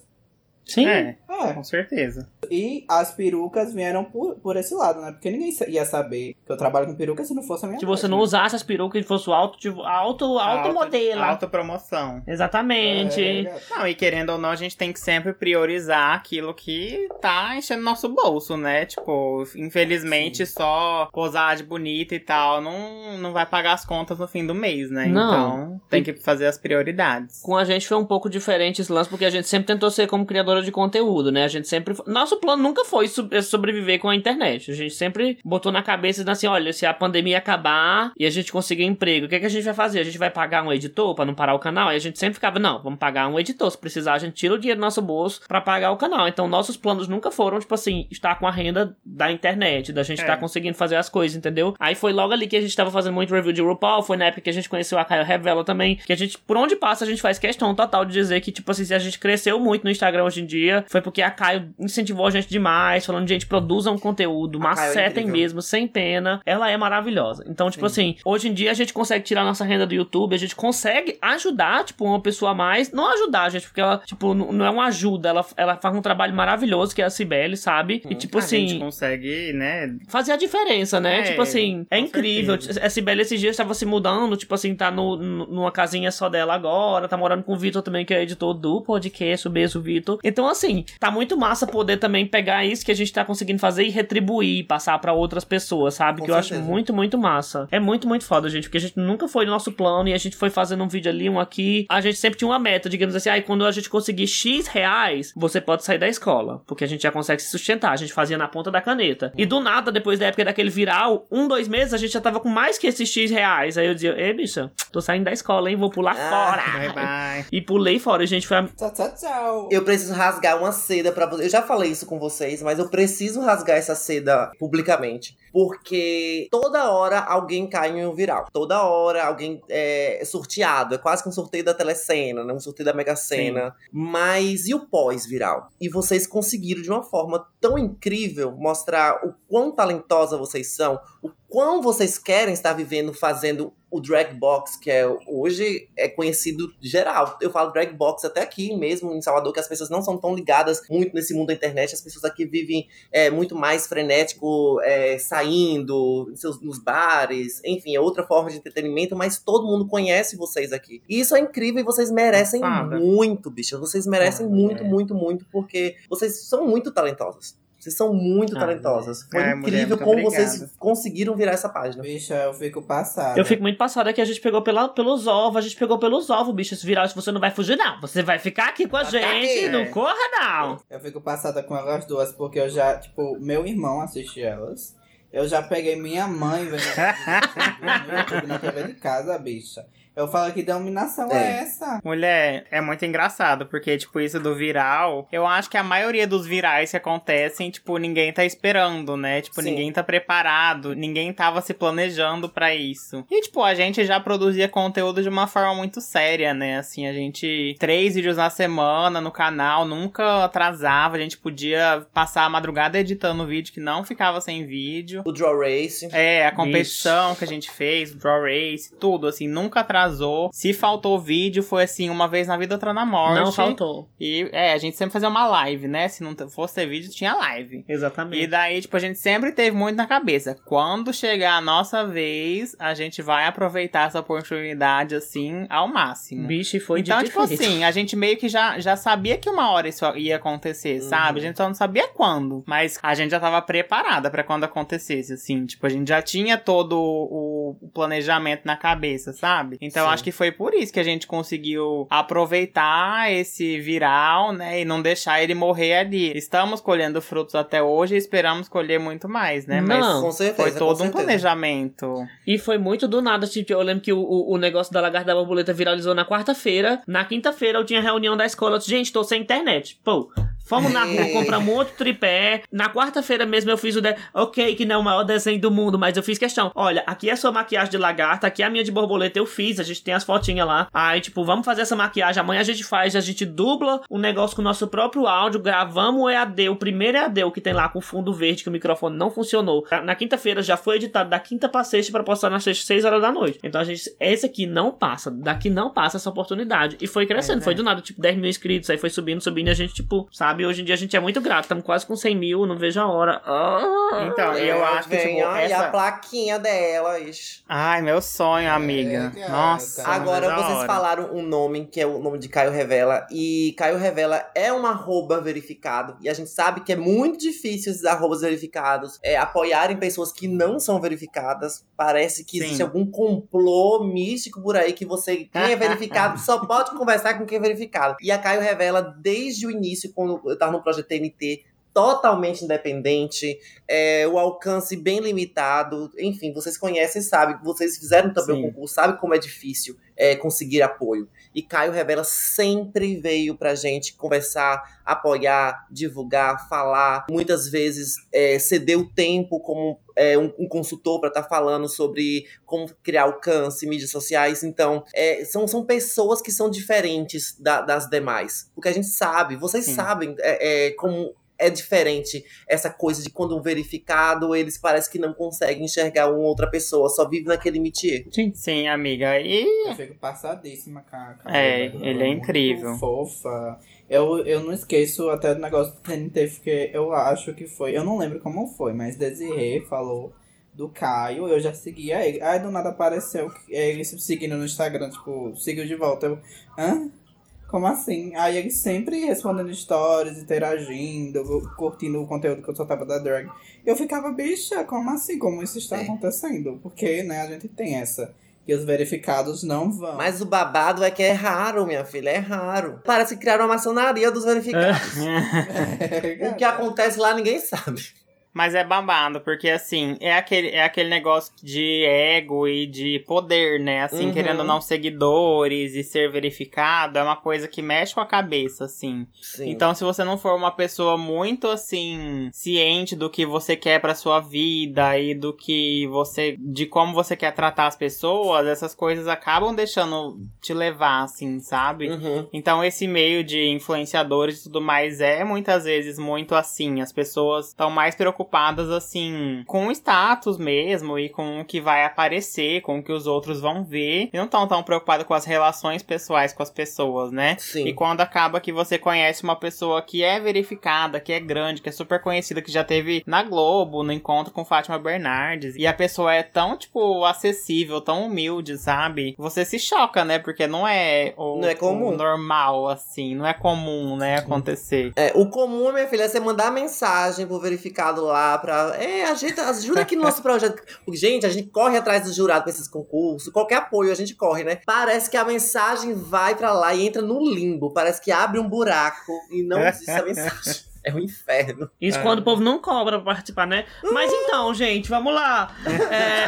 Sim. É, É. com certeza. E as perucas vieram por, por esse lado, né? Porque ninguém ia saber que eu trabalho com peruca se não fosse a minha Se você não né? usasse as perucas e fosse o auto, tipo, auto, auto modelo. Autopromoção. Exatamente. É, Não, e querendo ou não, a gente tem que sempre priorizar aquilo que tá enchendo nosso bolso, né? Tipo, infelizmente, só posar de bonita e tal não, não vai pagar as contas no fim do mês, né? Não. Então, tem que fazer as prioridades. Com a gente foi um pouco diferente esse lance, porque a gente sempre tentou ser como criadora de conteúdo, né? A gente sempre. Nosso plano nunca foi so- sobreviver com a internet. A gente sempre botou na cabeça assim: olha, se a pandemia acabar e a gente conseguir emprego, o que, que a gente vai fazer? A gente vai pagar um editor pra não parar o canal? E a gente sempre ficava: não, vamos pagar um editor. Se precisar, a gente tira o dinheiro do nosso bolso pra pagar o canal. Então, nossos planos nunca foram, tipo assim, estar com a renda da internet, da gente É. estar conseguindo fazer as coisas, entendeu? Aí foi logo ali que a gente tava fazendo muito review de RuPaul, foi na época que a gente conheceu a Caio Revela também, que a gente, por onde passa, a gente faz questão total de dizer que, tipo assim, se a gente cresceu muito no Instagram hoje em dia, foi porque a Caio incentivou a gente demais, falando, gente, produzam conteúdo, A é macetem incrível. mesmo, sem pena. Ela é maravilhosa. Então, tipo assim, hoje em dia a gente consegue tirar nossa renda do YouTube, a gente consegue ajudar, tipo, uma pessoa a mais. Não ajudar, gente, porque ela, tipo, não é uma ajuda, ela, ela faz um trabalho maravilhoso, que é a Cibele, sabe? E, tipo a gente assim, consegue, né? fazer a diferença, né? É, tipo assim, é incrível. certeza. A Sibeli esses dias estava se mudando, tipo assim, tá no- numa casinha só dela agora, tá morando com o Vitor também, que é editor do podcast, o beijo, Vitor. Então, assim, tá muito massa poder também pegar isso que a gente tá conseguindo fazer e retribuir, passar pra outras pessoas, sabe? Com que eu acho certeza. muito, muito massa. É muito, muito foda, gente, porque a gente nunca foi no nosso plano e a gente foi fazendo um vídeo ali, um aqui. A gente sempre tinha uma meta, digamos assim, aí quando a gente conseguir X reais, você pode sair da escola, porque a gente já consegue se sustentar. A gente fazia na ponta da caneta. E do nada, depois da época daquele viral, um, dois meses, a gente já tava com mais que esses X reais. Aí eu dizia, ei, bicha, tô saindo da escola, hein? Vou pular Ah, Bye, fora. bye. E pulei fora, e, gente. Foi a... Tchau, tchau, tchau. Eu preciso rasgar uma seda pra vocês. Eu já falei isso com vocês, mas eu preciso rasgar essa seda publicamente. Porque toda hora alguém cai em um viral. Toda hora alguém é sorteado. É quase que um sorteio da telecena, né? Um sorteio da Mega Sena. Mas e o pós-viral? E vocês conseguiram, de uma forma tão incrível, mostrar o quão talentosa vocês são, o quão vocês querem estar vivendo, fazendo o drag box, que é hoje é conhecido geral. Eu falo drag box até aqui mesmo em Salvador, que as pessoas não são tão ligadas muito nesse mundo da internet. As pessoas aqui vivem é, muito mais frenético, é, saindo em seus, nos bares, enfim, é outra forma de entretenimento, mas todo mundo conhece vocês aqui. E isso é incrível e vocês merecem Passada. muito, bicho. Vocês merecem Ah, muito, é. muito, muito, porque vocês são muito talentosas. Vocês são muito Ah, talentosas. Foi é, mulher, incrível muito como obrigado. vocês conseguiram virar essa página. Bicha, eu fico passada. Eu fico muito passada que a gente pegou pela, pelos ovos, a gente pegou pelos ovos, bicho. Esse viral, você não vai fugir, não. Você vai ficar aqui com a Tá gente, aqui. não É. corra, não. Eu fico passada com elas duas, porque eu já, tipo, meu irmão assiste elas. Eu já peguei minha mãe vendo no YouTube, na TV de casa, bicha. Eu falo que dominação é, É. essa? Mulher, é muito engraçado, porque, tipo, isso do viral, eu acho que a maioria dos virais que acontecem, tipo, ninguém tá esperando, né? Tipo, Sim. ninguém tá preparado, ninguém tava se planejando pra isso. E, tipo, a gente já produzia conteúdo de uma forma muito séria, né? Assim, a gente. Três vídeos na semana no canal, nunca atrasava, a gente podia passar a madrugada editando vídeo que não ficava sem vídeo. O Draw Race. É, a competição que a gente fez, o Draw Race, tudo, assim, nunca atrasou. Se faltou vídeo, foi assim, uma vez na vida, outra na morte. Não faltou. E, é, a gente sempre fazia uma live, né? Se não fosse ter vídeo, tinha live. E Exatamente. daí, tipo, a gente sempre teve muito na cabeça. Quando chegar a nossa vez, a gente vai aproveitar essa oportunidade, assim, ao máximo. Bicho, e foi então, de tipo assim, a gente meio que já, já sabia que uma hora isso ia acontecer, Uhum. sabe? A gente só não sabia quando. Mas a gente já tava preparada pra quando acontecesse, assim. Tipo, a gente já tinha todo o, o planejamento na cabeça, sabe? Então Sim. acho que foi por isso que a gente conseguiu aproveitar esse viral, né? E não deixar ele morrer ali. Estamos colhendo frutos até hoje e esperamos colher muito mais, né? Não. Com certeza. Foi com todo um certeza. planejamento. E foi muito do nada, tipo, eu lembro que o, o, o negócio da lagarta da borboleta viralizou na quarta-feira. Na quinta-feira eu tinha reunião da escola. Eu disse, gente, tô sem internet. Pô, fomos na rua, Ei. compramos outro tripé. Na quarta-feira mesmo eu fiz o... De... Ok, que não é o maior desenho do mundo, mas eu fiz questão. Olha, aqui é a sua maquiagem de lagarta, aqui é a minha de borboleta, eu fiz. A gente tem as fotinhas lá. Aí, tipo, vamos fazer essa maquiagem. Amanhã a gente faz, a gente dubla o negócio com o nosso próprio áudio, gravamos o EAD, o primeiro EAD, o que tem lá com fundo verde, que o microfone não funcionou. Na quinta-feira já foi editado da quinta pra sexta pra postar na sexta, seis horas da noite. Então a gente, esse aqui não passa, daqui não passa essa oportunidade. E foi crescendo, É, foi do nada, tipo, 10 mil inscritos, aí foi subindo, subindo, e a gente, tipo, sabe, hoje em dia a gente é muito grato, estamos quase com 100 mil, não vejo a hora. Ah. Então, e eu É, acho que, tipo, aí essa... a plaquinha delas. Ai, meu sonho, amiga. gata. Nossa. Agora, vocês hora. falaram um nome que é o nome de Caio Revela. E Caio Revela é um arroba verificado. E a gente sabe que é muito difícil esses arrobas verificados é, apoiarem pessoas que não são verificadas. Parece que Sim. existe algum complô místico por aí que você, quem é verificado, (laughs) só pode conversar com quem é verificado. E a Caio Revela, desde o início, quando eu tava no projeto TNT, totalmente independente, é, o alcance bem limitado. Enfim, vocês conhecem, sabem, vocês fizeram também Sim. o concurso, sabem como é difícil é, conseguir apoio. E Caio Revela sempre veio pra gente conversar, apoiar, divulgar, falar. Muitas vezes é, cedeu tempo como é, um, um consultor para estar falando sobre como criar alcance, mídias sociais. Então, é, são, são pessoas que são diferentes da- das demais. Porque a gente sabe, vocês Sim. sabem é, é, como é diferente essa coisa de quando um verificado, eles parecem que não conseguem enxergar uma outra pessoa, só vive naquele métier. Sim, amiga. E Eu fico passadíssima com a com a É, ele é muito incrível. fofa. Eu, eu não esqueço até do negócio do TNT, porque eu acho que foi. Eu não lembro como foi, mas Desirê falou do Caio, eu já seguia ele. Aí do nada apareceu que- ele se seguindo no Instagram, tipo, seguiu de volta. Eu, hã? Como assim? Aí ele sempre respondendo stories, interagindo, curtindo o conteúdo que eu soltava da drag. Eu ficava, bicha, como assim? Como isso está É. acontecendo? Porque, né, a gente tem essa. E os verificados não vão. Mas o babado é que é raro, minha filha, é raro. Parece que criaram uma maçonaria dos verificados. (laughs) O que acontece lá ninguém sabe. Mas é babado, porque assim, é aquele, é aquele negócio de ego e de poder, né? Assim, Uhum. querendo não seguidores e ser verificado, é uma coisa que mexe com a cabeça, assim. Sim. Então, se você não for uma pessoa muito assim ciente do que você quer pra sua vida e do que você de como você quer tratar as pessoas, essas coisas acabam deixando te levar assim, sabe? Uhum. Então, esse meio de influenciadores e tudo mais é muitas vezes muito assim. As pessoas estão mais preocupadas, assim, com o status mesmo e com o que vai aparecer, com o que os outros vão ver. E não estão tão preocupadas com as relações pessoais com as pessoas, né? Sim. E quando acaba que você conhece uma pessoa que é verificada, que é grande, que é super conhecida, que já teve na Globo, no encontro com Fátima Bernardes, e a pessoa é tão, tipo, acessível, tão humilde, sabe? Você se choca, né? Porque não é o, Não é comum. o normal, assim, não é comum, né, acontecer. É, o comum, minha filha, é você mandar mensagem pro verificado lá pra. É, ajuda, ajuda aqui no nosso projeto. Porque, gente, a gente corre atrás do jurado pra esses concursos. Qualquer apoio a gente corre, né? Parece que a mensagem vai pra lá e entra no limbo. Parece que abre um buraco e não existe a mensagem. (laughs) É um inferno. Isso Ah. quando o povo não cobra pra participar, né? Mas então, gente, vamos lá. É,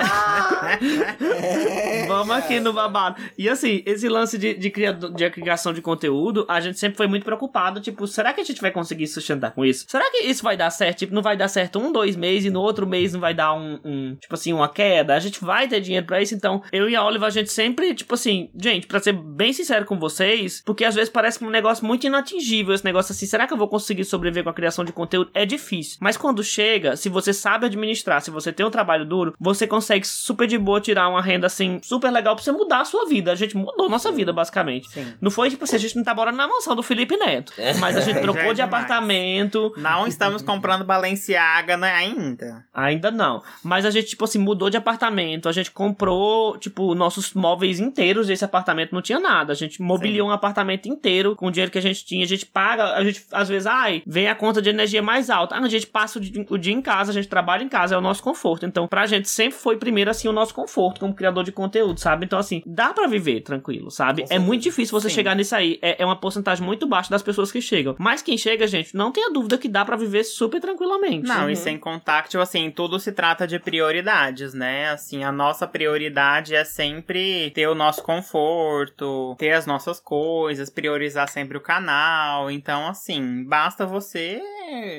(laughs) vamos aqui no babado. E assim, esse lance de, de, criado- de criação de conteúdo, a gente sempre foi muito preocupado. Tipo, será que a gente vai conseguir sustentar com isso? Será que isso vai dar certo? Tipo, não vai dar certo um, dois meses e no outro mês não vai dar um, um, tipo assim, uma queda? A gente vai ter dinheiro pra isso? Então, eu e a Oliva, a gente sempre, tipo assim, gente, pra ser bem sincero com vocês, porque às vezes parece é um negócio muito inatingível esse negócio assim. Será que eu vou conseguir sobreviver com a criação de conteúdo? É difícil. Mas quando chega, se você sabe administrar, se você tem um trabalho duro, você consegue super de boa tirar uma renda assim, super legal pra você mudar a sua vida. A gente mudou nossa vida, basicamente. Sim. Não foi tipo assim, a gente não tá morando na mansão do Felipe Neto. Mas a gente (laughs) trocou é de apartamento. Não estamos comprando Balenciaga, né, ainda. Ainda não. Mas a gente, tipo assim, mudou de apartamento. A gente comprou, tipo, nossos móveis inteiros desse apartamento. Não tinha nada. A gente mobiliou um apartamento inteiro com o dinheiro que a gente tinha. A gente paga, a gente, às vezes, ai, vem a, conta de energia mais alta. Ah, a gente passa o dia, o dia em casa, a gente trabalha em casa, é o nosso conforto. Então, pra gente sempre foi primeiro, assim, o nosso conforto como criador de conteúdo, sabe? Então, assim, dá pra viver tranquilo, sabe? É muito difícil você Sim. chegar nisso aí. É, é uma porcentagem muito baixa das pessoas que chegam. Mas quem chega, gente, não tenha dúvida que dá pra viver super tranquilamente. Não, Uhum. e sem contar que, tipo assim, tudo se trata de prioridades, né? Assim, a nossa prioridade é sempre ter o nosso conforto, ter as nossas coisas, priorizar sempre o canal. Então, assim, basta você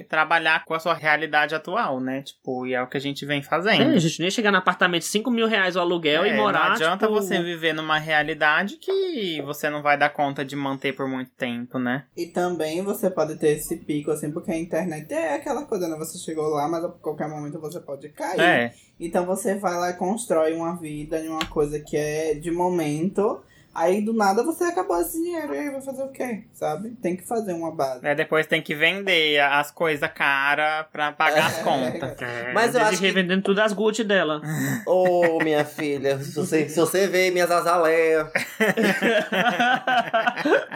trabalhar com a sua realidade atual, né? Tipo, e é o que a gente vem fazendo. É, a gente nem chegar no apartamento de 5 mil reais o aluguel É, e morar. Não adianta tipo, você viver numa realidade que você não vai dar conta de manter por muito tempo, né? E também você pode ter esse pico, assim, porque a internet é aquela coisa, né? Você chegou lá, mas a qualquer momento você pode cair. É. Então você vai lá e constrói uma vida em uma coisa que é de momento. Aí do nada você acabou esse dinheiro. E aí vai fazer o quê? Sabe? Tem que fazer uma base. É, depois tem que vender as coisas caras pra pagar as É. contas. Mas eu acho que revendendo tudo as Gucci dela. (laughs) Ô, minha filha, se você, se você vê minhas azaleias. (laughs)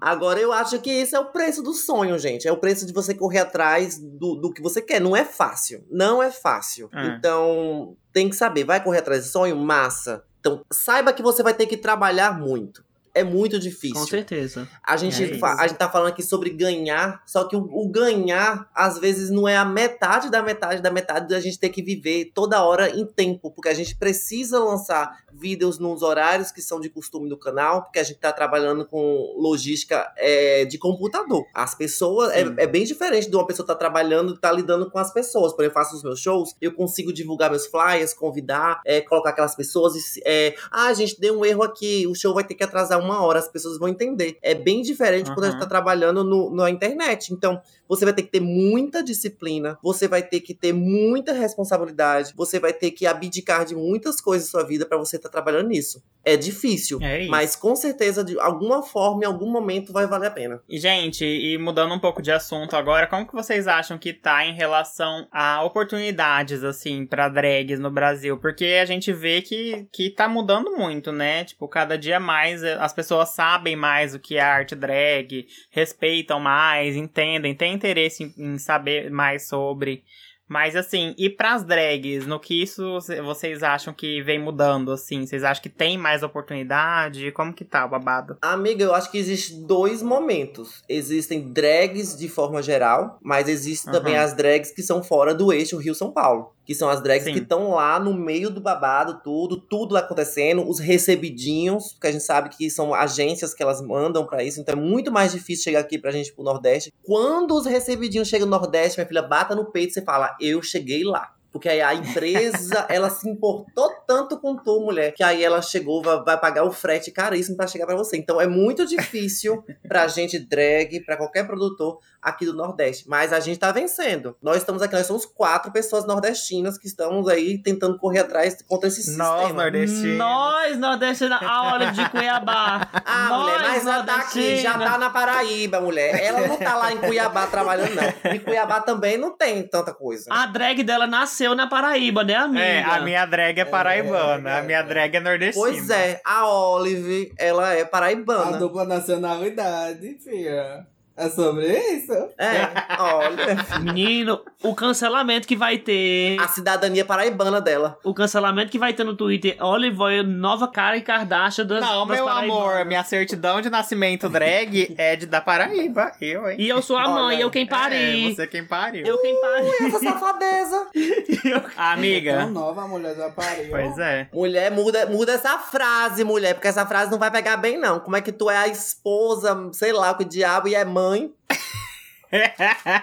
Agora, eu acho que esse é o preço do sonho, gente. É o preço de você correr atrás do, do que você quer. Não é fácil. Não é fácil. É. Então, tem que saber. Vai correr atrás do sonho? Massa. Então, saiba que você vai ter que trabalhar muito. É muito difícil. Com certeza. A gente, É a gente tá falando aqui sobre ganhar, só que o, o ganhar, às vezes, não é a metade da metade da metade da gente ter que viver toda hora em tempo, porque a gente precisa lançar vídeos nos horários que são de costume do canal, porque a gente tá trabalhando com logística é, de computador. As pessoas, é, é bem diferente de uma pessoa tá trabalhando tá lidando com as pessoas. Por exemplo, eu faço os meus shows, eu consigo divulgar meus flyers, convidar, é, colocar aquelas pessoas e, é, ah, gente, deu um erro aqui, o show vai ter que atrasar uma hora, as pessoas vão entender. É bem diferente quando a gente tá trabalhando no, na internet. Então, você vai ter que ter muita disciplina, você vai ter que ter muita responsabilidade, você vai ter que abdicar de muitas coisas da sua vida pra você estar trabalhando nisso. É difícil, É isso. mas com certeza, de alguma forma, em algum momento, vai valer a pena. E, gente, e mudando um pouco de assunto agora, como que vocês acham que tá em relação a oportunidades, assim, pra drags no Brasil? Porque a gente vê que, que tá mudando muito, né? Tipo, cada dia mais eh, as pessoas sabem mais o que é arte drag, respeitam mais, entendem, têm interesse em, em saber mais sobre. Mas assim, e pras drags, no que isso vocês acham que vem mudando, assim? Vocês acham que tem mais oportunidade? Como que tá o babado? Amiga, eu acho que existem dois momentos. Existem drags de forma geral, mas existem também Aham. as drags que são fora do eixo Rio-São Paulo. Que são as drags Sim. que estão lá no meio do babado, tudo, tudo acontecendo, os recebidinhos, porque a gente sabe que são agências que elas mandam pra isso, então é muito mais difícil chegar aqui pra gente pro Nordeste. Quando os recebidinhos chegam no Nordeste, minha filha, bata no peito e você fala, eu cheguei lá. Porque aí a empresa, ela se importou tanto com tu, mulher, que aí ela chegou, vai, vai pagar o frete caríssimo pra chegar pra você. Então é muito difícil pra gente drag, pra qualquer produtor aqui do Nordeste. Mas a gente tá vencendo. Nós estamos aqui, nós somos quatro pessoas nordestinas que estamos aí tentando correr atrás contra esse Nós, sistema. nordestinos. Nós, nordestina, a Olive de Cuiabá. Ah, Nós, mulher, mas ela tá aqui, já tá na Paraíba, mulher. Ela não tá lá em Cuiabá trabalhando, não. Em Cuiabá também não tem tanta coisa. A drag dela nasceu na Paraíba, né, amiga? É, a minha drag é paraibana, é, a minha drag é nordestina. Pois é, a Olive, ela é A paraibana. dupla nacionalidade, filha. É sobre isso? É, (laughs) olha. Menino, o cancelamento que vai ter. A cidadania paraibana dela. O cancelamento que vai ter no Twitter. Olive, nova cara e Kardashian das, Não, das meu amor, minha certidão de nascimento drag (laughs) é de da Paraíba. Eu, hein? E eu sou a mãe, Olha, eu quem pari. É, você quem pariu. Eu quem pari. Essa safadeza. (laughs) Amiga. Tão nova a mulher já pariu. Pois é. Mulher, muda, muda essa frase, mulher, porque essa frase não vai pegar bem, não. Como é que tu é a esposa, sei lá, o que diabo, e é mãe?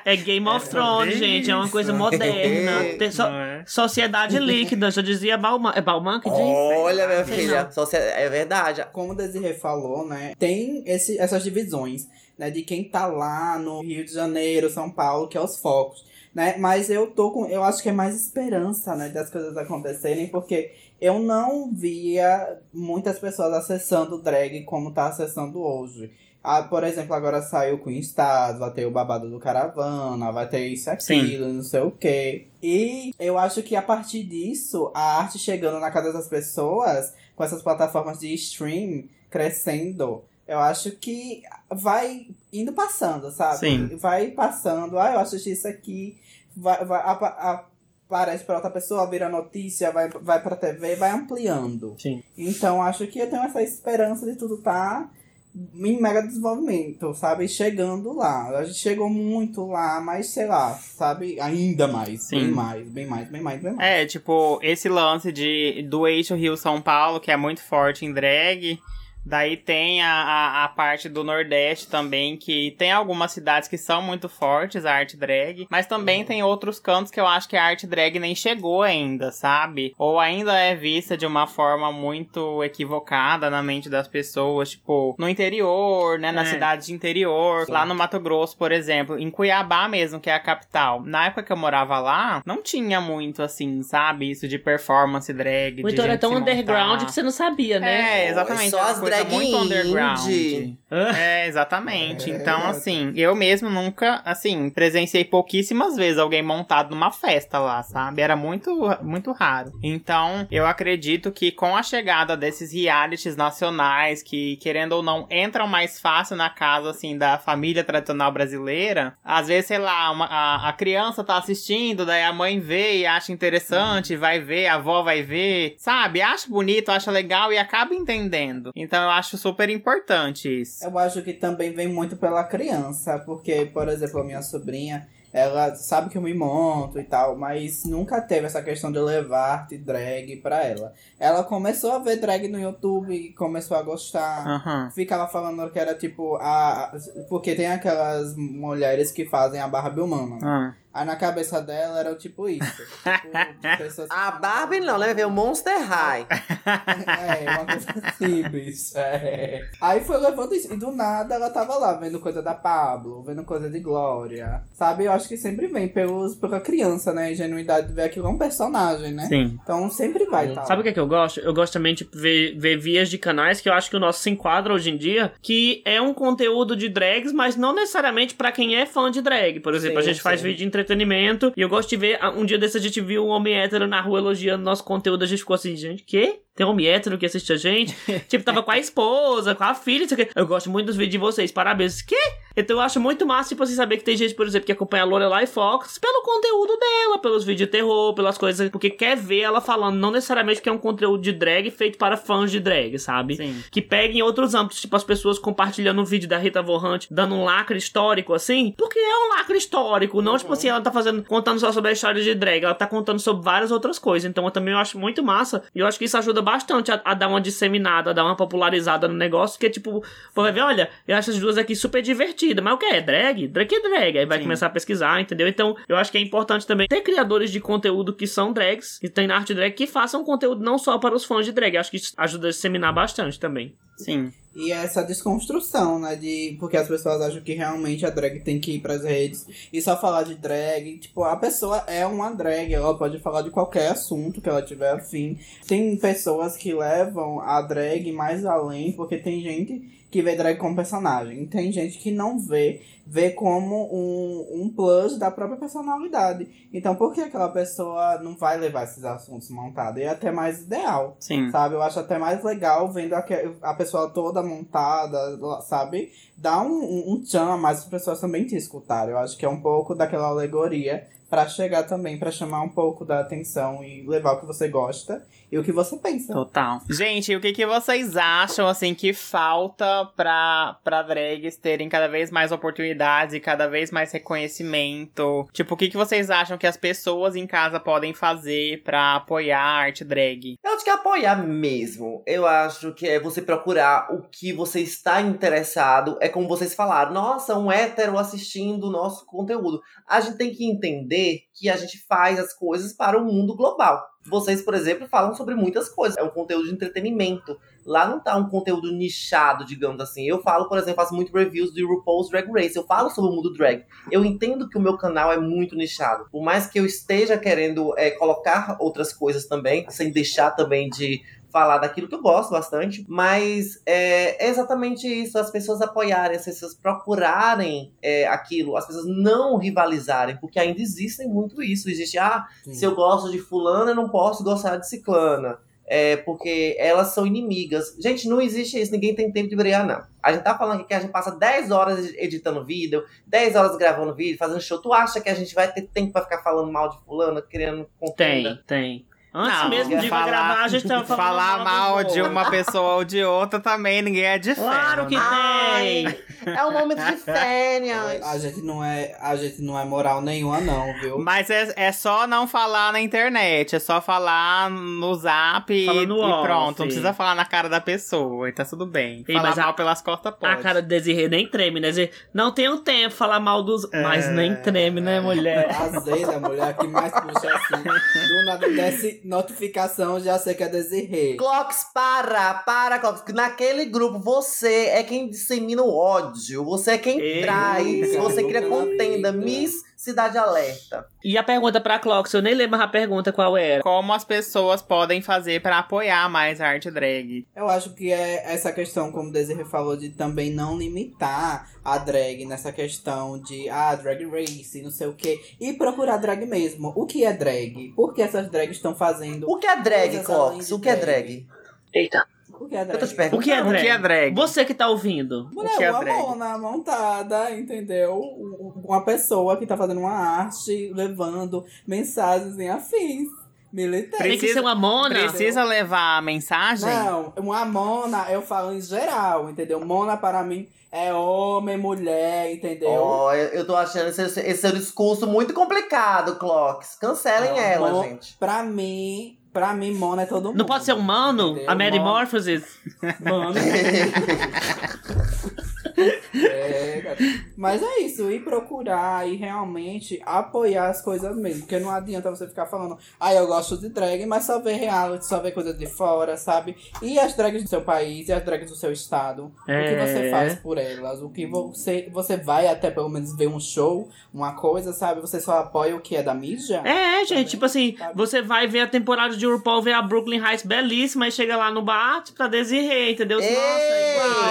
É Game of É Thrones, sobre gente. É uma coisa moderna. Tem so- é? Sociedade líquida, já dizia Bauman. É Bauman que diz? Olha, minha filha, é verdade. Como o Desirê falou, né? Tem esse, essas divisões, né? De quem tá lá no Rio de Janeiro, São Paulo, que é os focos, né? Mas eu tô com. Eu acho que é mais esperança, né? Das coisas acontecerem, porque eu não via muitas pessoas acessando o drag como tá acessando hoje. Ah, por exemplo, agora saiu o Queen Stars, vai ter o babado do Caravana, vai ter isso, aquilo, não sei o quê. E eu acho que a partir disso, a arte chegando na casa das pessoas, com essas plataformas de stream crescendo, Eu acho que vai indo passando, sabe? Sim. Vai passando. Ah, eu assisti isso aqui. Vai, vai, apa- aparece pra outra pessoa, vira notícia, vai, vai pra TV, vai ampliando. Sim. Então acho que eu tenho essa esperança de tudo tá em mega desenvolvimento, sabe? Chegando lá. A gente chegou muito lá, mas sei lá, sabe? Ainda mais. Sim. Bem mais, bem mais, bem mais, bem mais. É, tipo, esse lance de, do eixo Rio-São Paulo, que é muito forte em drag. Daí tem a, a, a parte do Nordeste também, que tem algumas cidades que são muito fortes, a arte drag. Mas também tem outros cantos que eu acho que a arte drag nem chegou ainda, sabe? Ou ainda é vista de uma forma muito equivocada na mente das pessoas. Tipo, no interior, né? Na É. cidade de interior. Lá no Mato Grosso, por exemplo. Em Cuiabá mesmo, que é a capital. Na época que eu morava lá, não tinha muito, assim, sabe? Isso de performance drag. Ou de então era tão se underground montar. que você não sabia, né? É, exatamente. Só é as coisa drag muito underground. indie. É, exatamente. É. Então, assim, eu mesmo nunca, assim, presenciei pouquíssimas vezes alguém montado numa festa lá, sabe? Era muito, muito raro. Então, eu acredito que com a chegada desses realities nacionais, que, querendo ou não, entram mais fácil na casa, assim, da família tradicional brasileira, às vezes, sei lá, uma- a, a criança tá assistindo, daí a mãe vê e acha interessante, vai ver, a avó vai ver, sabe? Acha bonito, acha legal e acaba entendendo. Então, eu acho super importante isso. Eu acho que também vem muito pela criança, porque, por exemplo, a minha sobrinha, ela sabe que eu me monto e tal, mas nunca teve essa questão de levar arte drag pra ela. Ela começou a ver drag no YouTube e começou a gostar. Aham. Ficava falando que era tipo a. Porque tem aquelas mulheres que fazem a Barbie humana. Ah. Aí na cabeça dela era tipo isso. (laughs) Tipo, A Barbie não, né? Veio o Monster High. É, uma coisa assim, (laughs) bicho. É. Aí foi levando isso. E do nada ela tava lá, vendo coisa da Pablo, vendo coisa de Glória. Sabe? Eu acho que sempre vem pelos, pela criança, né? Ingenuidade de ver aquilo é um personagem, né? Sim. Então sempre vai, tá? Sabe o que, é que eu gosto? Eu gosto também de ver, ver vias de canais que eu acho que o nosso se enquadra hoje em dia, que é um conteúdo de drags, mas não necessariamente pra quem é fã de drag. Por exemplo, Sim, a gente faz sim. vídeo de entretenimento e eu gosto de ver. ah, Um dia desse a gente viu um homem hétero na rua elogiando nosso conteúdo, a gente ficou assim, gente, quê? Tem homem hétero que assiste a gente? (laughs) tipo, tava com a esposa, com a filha, isso aqui. Eu gosto muito dos vídeos de vocês, parabéns. Quê? Então eu acho muito massa, tipo assim, saber que tem gente, por exemplo, que acompanha a Lorelai Fox pelo conteúdo dela, pelos vídeos de terror, pelas coisas, porque quer ver ela falando, não necessariamente porque é um conteúdo de drag feito para fãs de drag, sabe? Sim. Que peguem outros âmbitos, tipo as pessoas compartilhando um vídeo da Rita Von Hunt dando um lacre histórico, assim, porque é um lacre histórico, não tipo assim, ela tá fazendo, contando só sobre a história de drag, ela tá contando sobre várias outras coisas, então eu também acho muito massa, e eu acho que isso ajuda bastante a, a dar uma disseminada, a dar uma popularizada no negócio, que tipo, vai ver, olha, eu acho as duas aqui super divertidas, mas o que é? Drag? Drag é drag, aí vai Sim. começar a pesquisar, entendeu? Então, eu acho que é importante também ter criadores de conteúdo que são drags, que tem na arte drag, que façam conteúdo não só para os fãs de drag, eu acho que isso ajuda a disseminar bastante também. Sim. E essa desconstrução, né? De, porque as pessoas acham que realmente a drag tem que ir pras redes e só falar de drag. Tipo, a pessoa é uma drag, ela pode falar de qualquer assunto que ela tiver afim. Tem pessoas que levam a drag mais além, porque tem gente que vê drag como personagem. Tem gente que não vê, vê como um, um plus da própria personalidade. Então, por que aquela pessoa não vai levar esses assuntos montados? E é até mais ideal Sim. sabe? Eu acho até mais legal vendo a, a pessoa toda montada, sabe? Dá um, um, um tchan a mais as pessoas também te escutarem. Eu acho que é um pouco daquela alegoria pra chegar também, pra chamar um pouco da atenção e levar o que você gosta e o que você pensa. Total. Gente, e o que, que vocês acham, assim, que falta pra, pra drags terem cada vez mais oportunidades e cada vez mais reconhecimento? Tipo, o que, que vocês acham que as pessoas em casa podem fazer pra apoiar a arte drag? Eu acho que é apoiar mesmo. Eu acho que é você procurar o que você está interessado. É como vocês falaram, nossa, um hétero assistindo o nosso conteúdo. A gente tem que entender que a gente faz as coisas para o mundo global. Vocês, por exemplo, falam sobre muitas coisas. É um conteúdo de entretenimento. Lá não tá um conteúdo nichado, digamos assim. Eu falo, por exemplo, faço muito reviews de RuPaul's Drag Race. Eu falo sobre o mundo drag. Eu entendo que o meu canal é muito nichado. Por mais que eu esteja querendo é, colocar outras coisas também, sem deixar também de falar daquilo que eu gosto bastante, mas é, é exatamente isso, as pessoas apoiarem, as pessoas procurarem é, aquilo, as pessoas não rivalizarem, porque ainda existem muito isso, existe, ah, Sim. se eu gosto de fulana, eu não posso gostar de ciclana. é, porque elas são inimigas. Gente, não existe isso, ninguém tem tempo de brigar, não. A gente tá falando aqui que a gente passa 10 horas editando vídeo, 10 horas gravando vídeo, fazendo show. Tu acha que a gente vai ter tempo pra ficar falando mal de fulano, querendo contenda? Tem, tem. Antes Não, mesmo de falar- gravar, a gente tava (laughs) falando Falar mal de uma pessoa ou de outra também, ninguém é de ferro, Claro que né? Tem. É um momento de férias. (laughs) A gente não é, a gente não é moral nenhuma, não, viu? Mas é, é só não falar na internet, é só falar no zap e, Fala no e off. pronto. Não precisa falar na cara da pessoa, e tá tudo bem. Ei, falar mas a- mal pelas costas pode. A cara do Desirê nem treme, né? Não tenho tempo falar mal dos. Mas nem treme, né, mulher? Às vezes a mulher que mais puxa assim, do nada desce notificação, já sei que é Desirê. Clocks, para, para, Clocks. que Naquele grupo, você é quem dissemina o ódio. Você é quem Ei, traz. Você cria contenda. vida. Miss Cidade Alerta. E a pergunta pra Clocks, eu nem lembro a pergunta qual era. Como as pessoas podem fazer pra apoiar mais a arte drag? Eu acho que é essa questão, como o Desirê falou, de também não limitar a drag nessa questão de ah, drag race, não sei o quê. E procurar drag mesmo. O que é drag? Por que essas drags estão fazendo. O que é drag, de O que é drag. drag? Eita. O que é drag? Eu tô te perguntando. O que é O drag? que é drag? Você que tá ouvindo. Mulher, O que é uma drag? mona montada, entendeu? Uma pessoa que tá fazendo uma arte, levando mensagens em afins. Militares. Tem que Precisa- ser uma mona. Precisa levar a mensagem? Não, uma mona eu falo em geral, entendeu? Mona para mim é homem, mulher, entendeu? Ó, eu, eu tô achando esse, esse seu discurso muito complicado, Clocks. Cancelem Não, ela, mo- gente. Pra mim, pra mim, mona é todo mundo. Não pode ser um mano? Entendeu? A Metamorphosis? Mano. (laughs) (laughs) É, cara. Mas é isso, ir procurar e realmente apoiar as coisas mesmo. Porque não adianta você ficar falando, ah, eu gosto de drag, mas só ver reality, só ver coisa de fora, sabe? E as drags do seu país e as drags do seu estado. O que É. você faz por elas? O que você, você vai até pelo menos ver um show, uma coisa, sabe? Você só apoia o que é da mídia? É, gente, Também, tipo assim, sabe? você vai ver a temporada de RuPaul, ver a Brooklyn Heights belíssima, e chega lá no bar, tipo, pra Desirê, entendeu? Nossa, é igual.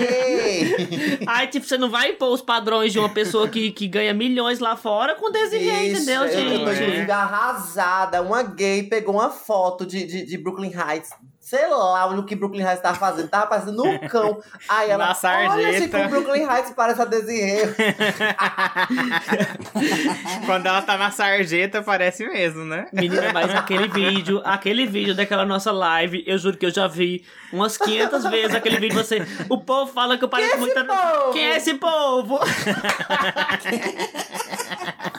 Ei! (laughs) Aí, tipo, você não vai impor os padrões de uma pessoa que, que ganha milhões lá fora com Isso, entendeu, eu, eu tô gente? inclusive arrasada. Uma gay pegou uma foto de, de, de Brooklyn Heights. Sei lá o que Brooklyn Heights tava fazendo. Tava parecendo no (laughs) cão. Aí ela, Na sarjeta. olha se com Brooklyn Heights parece a Desirê. Quando ela tá na sarjeta, parece mesmo, né? Menina, mas aquele vídeo, (laughs) aquele vídeo daquela nossa live, eu juro que eu já vi umas 500 vezes aquele vídeo. Você, o povo fala que eu pareço Quem é muito. esse povo? Quem é esse povo? (laughs)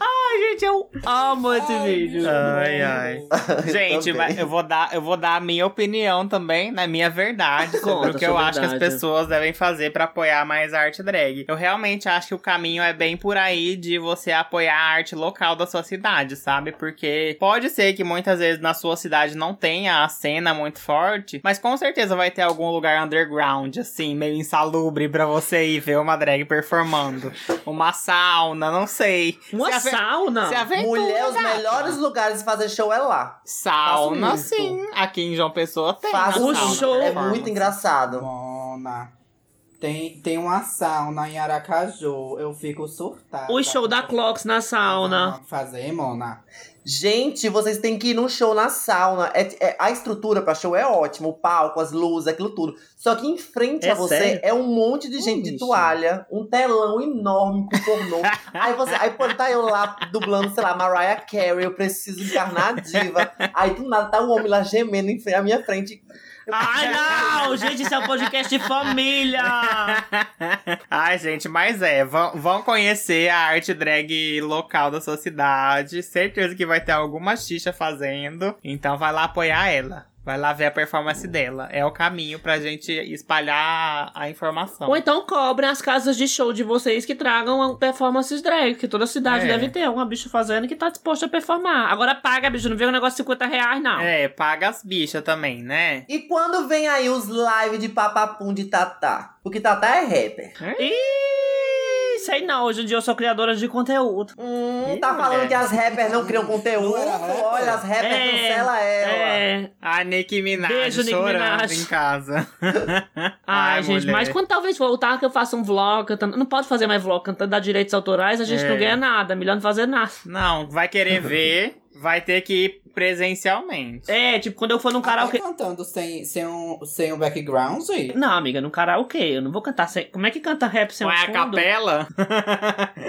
Ai, gente, eu amo esse Ai, vídeo. Ai, ai. (laughs) Gente, eu vou dar, eu vou dar a minha opinião também, na minha verdade, sobre o que eu acho que as verdade. pessoas devem fazer pra apoiar mais a arte drag. Eu realmente acho que o caminho é bem por aí de você apoiar a arte local da sua cidade, sabe? Porque pode ser que muitas vezes na sua cidade não tenha a cena muito forte, mas com certeza vai ter algum lugar underground, assim, meio insalubre pra você ir ver uma drag performando. Uma sauna, não sei. Uma Se sauna? Se aventura, Mulher, os gata. melhores lugares de fazer show é lá. Sauna, sim. Aqui em João Pessoa tem. Uma O sauna show- É muito engraçado. Mona. Tem, tem uma sauna em Aracaju. Eu fico surtada. O show da Clocks na sauna. Fazer, Mona. Gente, vocês têm que ir num show na sauna. É- é- a estrutura pra show é ótima, o palco, as luzes, aquilo tudo. Só que em frente É a você sério? é um monte de gente de toalha, um telão enorme com pornô. (laughs) aí você, aí pode tá eu lá dublando, sei lá, Mariah Carey, eu preciso encarnar a diva. Aí do nada tá um homem lá gemendo em frente, à minha frente. Ai, não! Gente, isso é um podcast de família! (laughs) Ai, gente, mas é, vão, vão conhecer a arte drag local da sua cidade. Certeza que vai ter alguma xixa fazendo. Então vai lá apoiar ela. Vai lá ver a performance dela. É o caminho pra gente espalhar a informação. Ou então cobrem as casas de show de vocês que tragam performances drag, que toda cidade É. deve ter uma bicha fazendo que tá disposta a performar. Agora paga, bicho, não vê um negócio de 50 reais, não. É, paga as bichas também, né? E quando vem aí os lives de papapum de Tatá? Porque Tatá é rapper. Ih, sei não, hoje em dia eu sou criadora de conteúdo. Hum, Ih, tá falando que as rappers não criam conteúdo? Não? Olha, as rappers cancela ela. É. A Nicki Minaj Beijo, Nicki chorando Minaj. em casa. (laughs) Ai, gente, mulher. mas quando talvez voltar que eu faça um vlog cantando. Não pode fazer mais vlog cantando, dá direitos autorais, a gente É. não ganha nada. Melhor não fazer nada. Não, vai querer ver, (laughs) Vai ter que ir presencialmente. É, tipo, quando eu for num Até karaokê. cantando sem, sem, um, sem um background, gente. Não, amiga, no karaokê. Eu não vou cantar sem. Como é que canta rap sem um Vai a fundo? capela?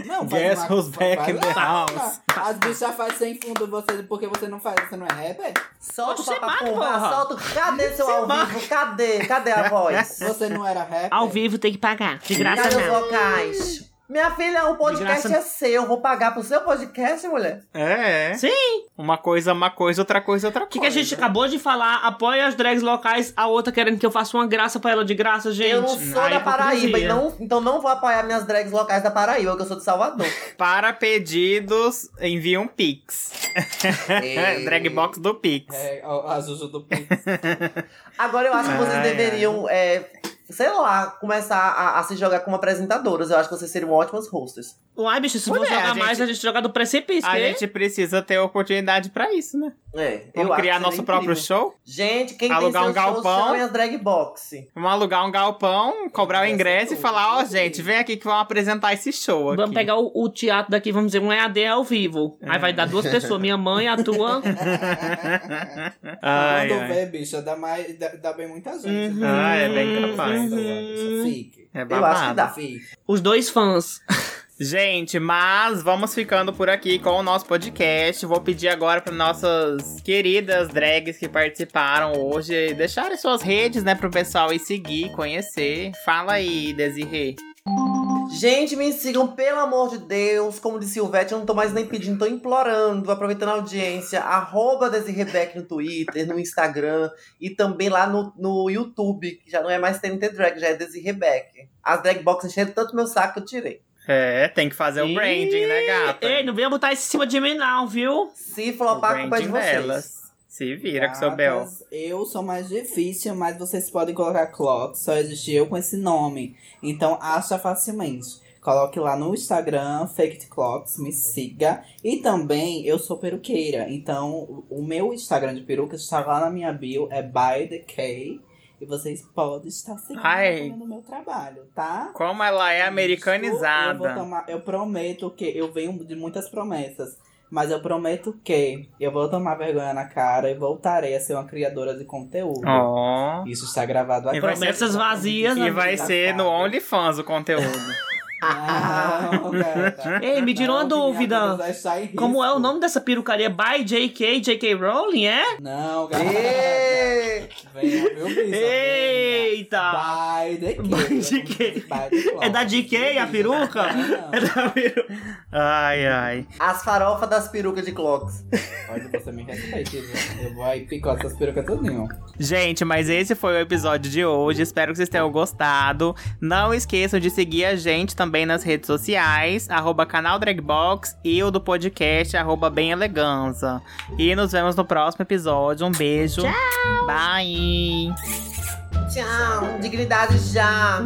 Não, Guess uma- who's back faz in the house? As bichas fazem sem fundo você, porque você não faz, você não é rapper? Solta o Você papapum, mata, vai, porra. solta. o- Cadê seu Você ao vivo? Cadê? Cadê a voz? Você não era rapper? Ao vivo tem que pagar. De graça Cadê os não. vocais? Minha filha, o podcast graça- é seu. Vou pagar pro seu podcast, mulher. É. Sim. Uma coisa, uma coisa, outra coisa, outra O coisa. que, que a gente acabou de falar? Apoia as drags locais, a outra querendo que eu faça uma graça pra ela de graça, gente. eu não sou Ai, da Paraíba, hipocrisia. e não, então não vou apoiar minhas drags locais da Paraíba, porque eu sou de Salvador. (laughs) Para pedidos, envie um Pix. (laughs) Dragbox do Pix. É, a Juju do Pix. (laughs) Agora eu acho que vocês Ai, deveriam, é, sei lá, começar a, a se jogar como apresentadoras. Eu acho que vocês seriam ótimas hosters. Uai, bicho, se for Mulher, jogar a gente- mais, a gente joga do precipício. A que? gente precisa ter oportunidade pra isso, né? É, Vamos eu acho criar nosso próprio show? Gente, quem Alugar tem um shows, galpão. chamem as drag box. Vamos alugar um galpão, cobrar o ser ingresso e falar, ó, tudo. gente, vem aqui que vamos apresentar esse show aqui. Vamos pegar o, o teatro daqui, vamos dizer, um EAD ao vivo. Aí vai dar duas pessoas, minha mãe, a tua. (laughs) Ai, Quando ai. vê, bicha, dá, mais, dá, dá bem muita gente. Uhum. Ah, é bem capaz. Bicha, Fique. É Eu acho que babado. dá. Fique. Os dois fãs. (laughs) Gente, mas vamos ficando por aqui com o nosso podcast. Vou pedir agora para nossas queridas drags que participaram hoje deixarem suas redes, né, pro pessoal ir seguir, conhecer. Fala aí, Desirê. Gente, me sigam, pelo amor de Deus. Como disse o Silvete, eu não tô mais nem pedindo, tô implorando, aproveitando a audiência. Arroba Desirrebeck no Twitter, no Instagram e também lá no, no YouTube, que já não é mais TNT Drag, já é Desirrebeck. As drag box encheram tanto meu saco que eu tirei. É, tem que fazer o branding, né, gata? Ei, não venha botar isso em cima de mim, não, viu? Se o flopar, culpa é de vocês. delas. Se vira com seu Bel. Gatas, Eu sou mais difícil, mas vocês podem colocar Clock, só existe eu com esse nome. Então acha facilmente. Coloque lá no Instagram, Faked Clocks, me siga. E também eu sou peruqueira. Então o- o meu Instagram de peruca está lá na minha bio, é by the K. E vocês podem estar seguindo Ai. no meu trabalho, tá? Como ela é Eu americanizada. tomar, eu prometo que eu venho de muitas promessas, mas eu prometo que eu vou tomar vergonha na cara e voltarei a ser uma criadora de conteúdo. Ó. Isso está gravado aqui. E vai ser- Promessas vazias, E né? vai ser no OnlyFans o conteúdo. (laughs) (laughs) Não, gata. Ei, me tirou uma dúvida. Como é o nome dessa perucaria? By JK, JK Rowling, é? Não, viu, Bisa? Eita! By the K. By the K. By the Clock. É da JK a peruca? Não. É da peruca. Ai, ai. As farofas das perucas de Clocks. Pode você me respeite, viu? Eu vou aí picotar essas perucas tudinho. Gente, mas esse foi o episódio de hoje. Espero que vocês tenham gostado. Não esqueçam de seguir a gente também nas redes sociais, arroba canal Dragbox e o do podcast, arroba Bem Eleganza. E nos vemos no próximo episódio. Um beijo. Bye! Tchau, dignidade já.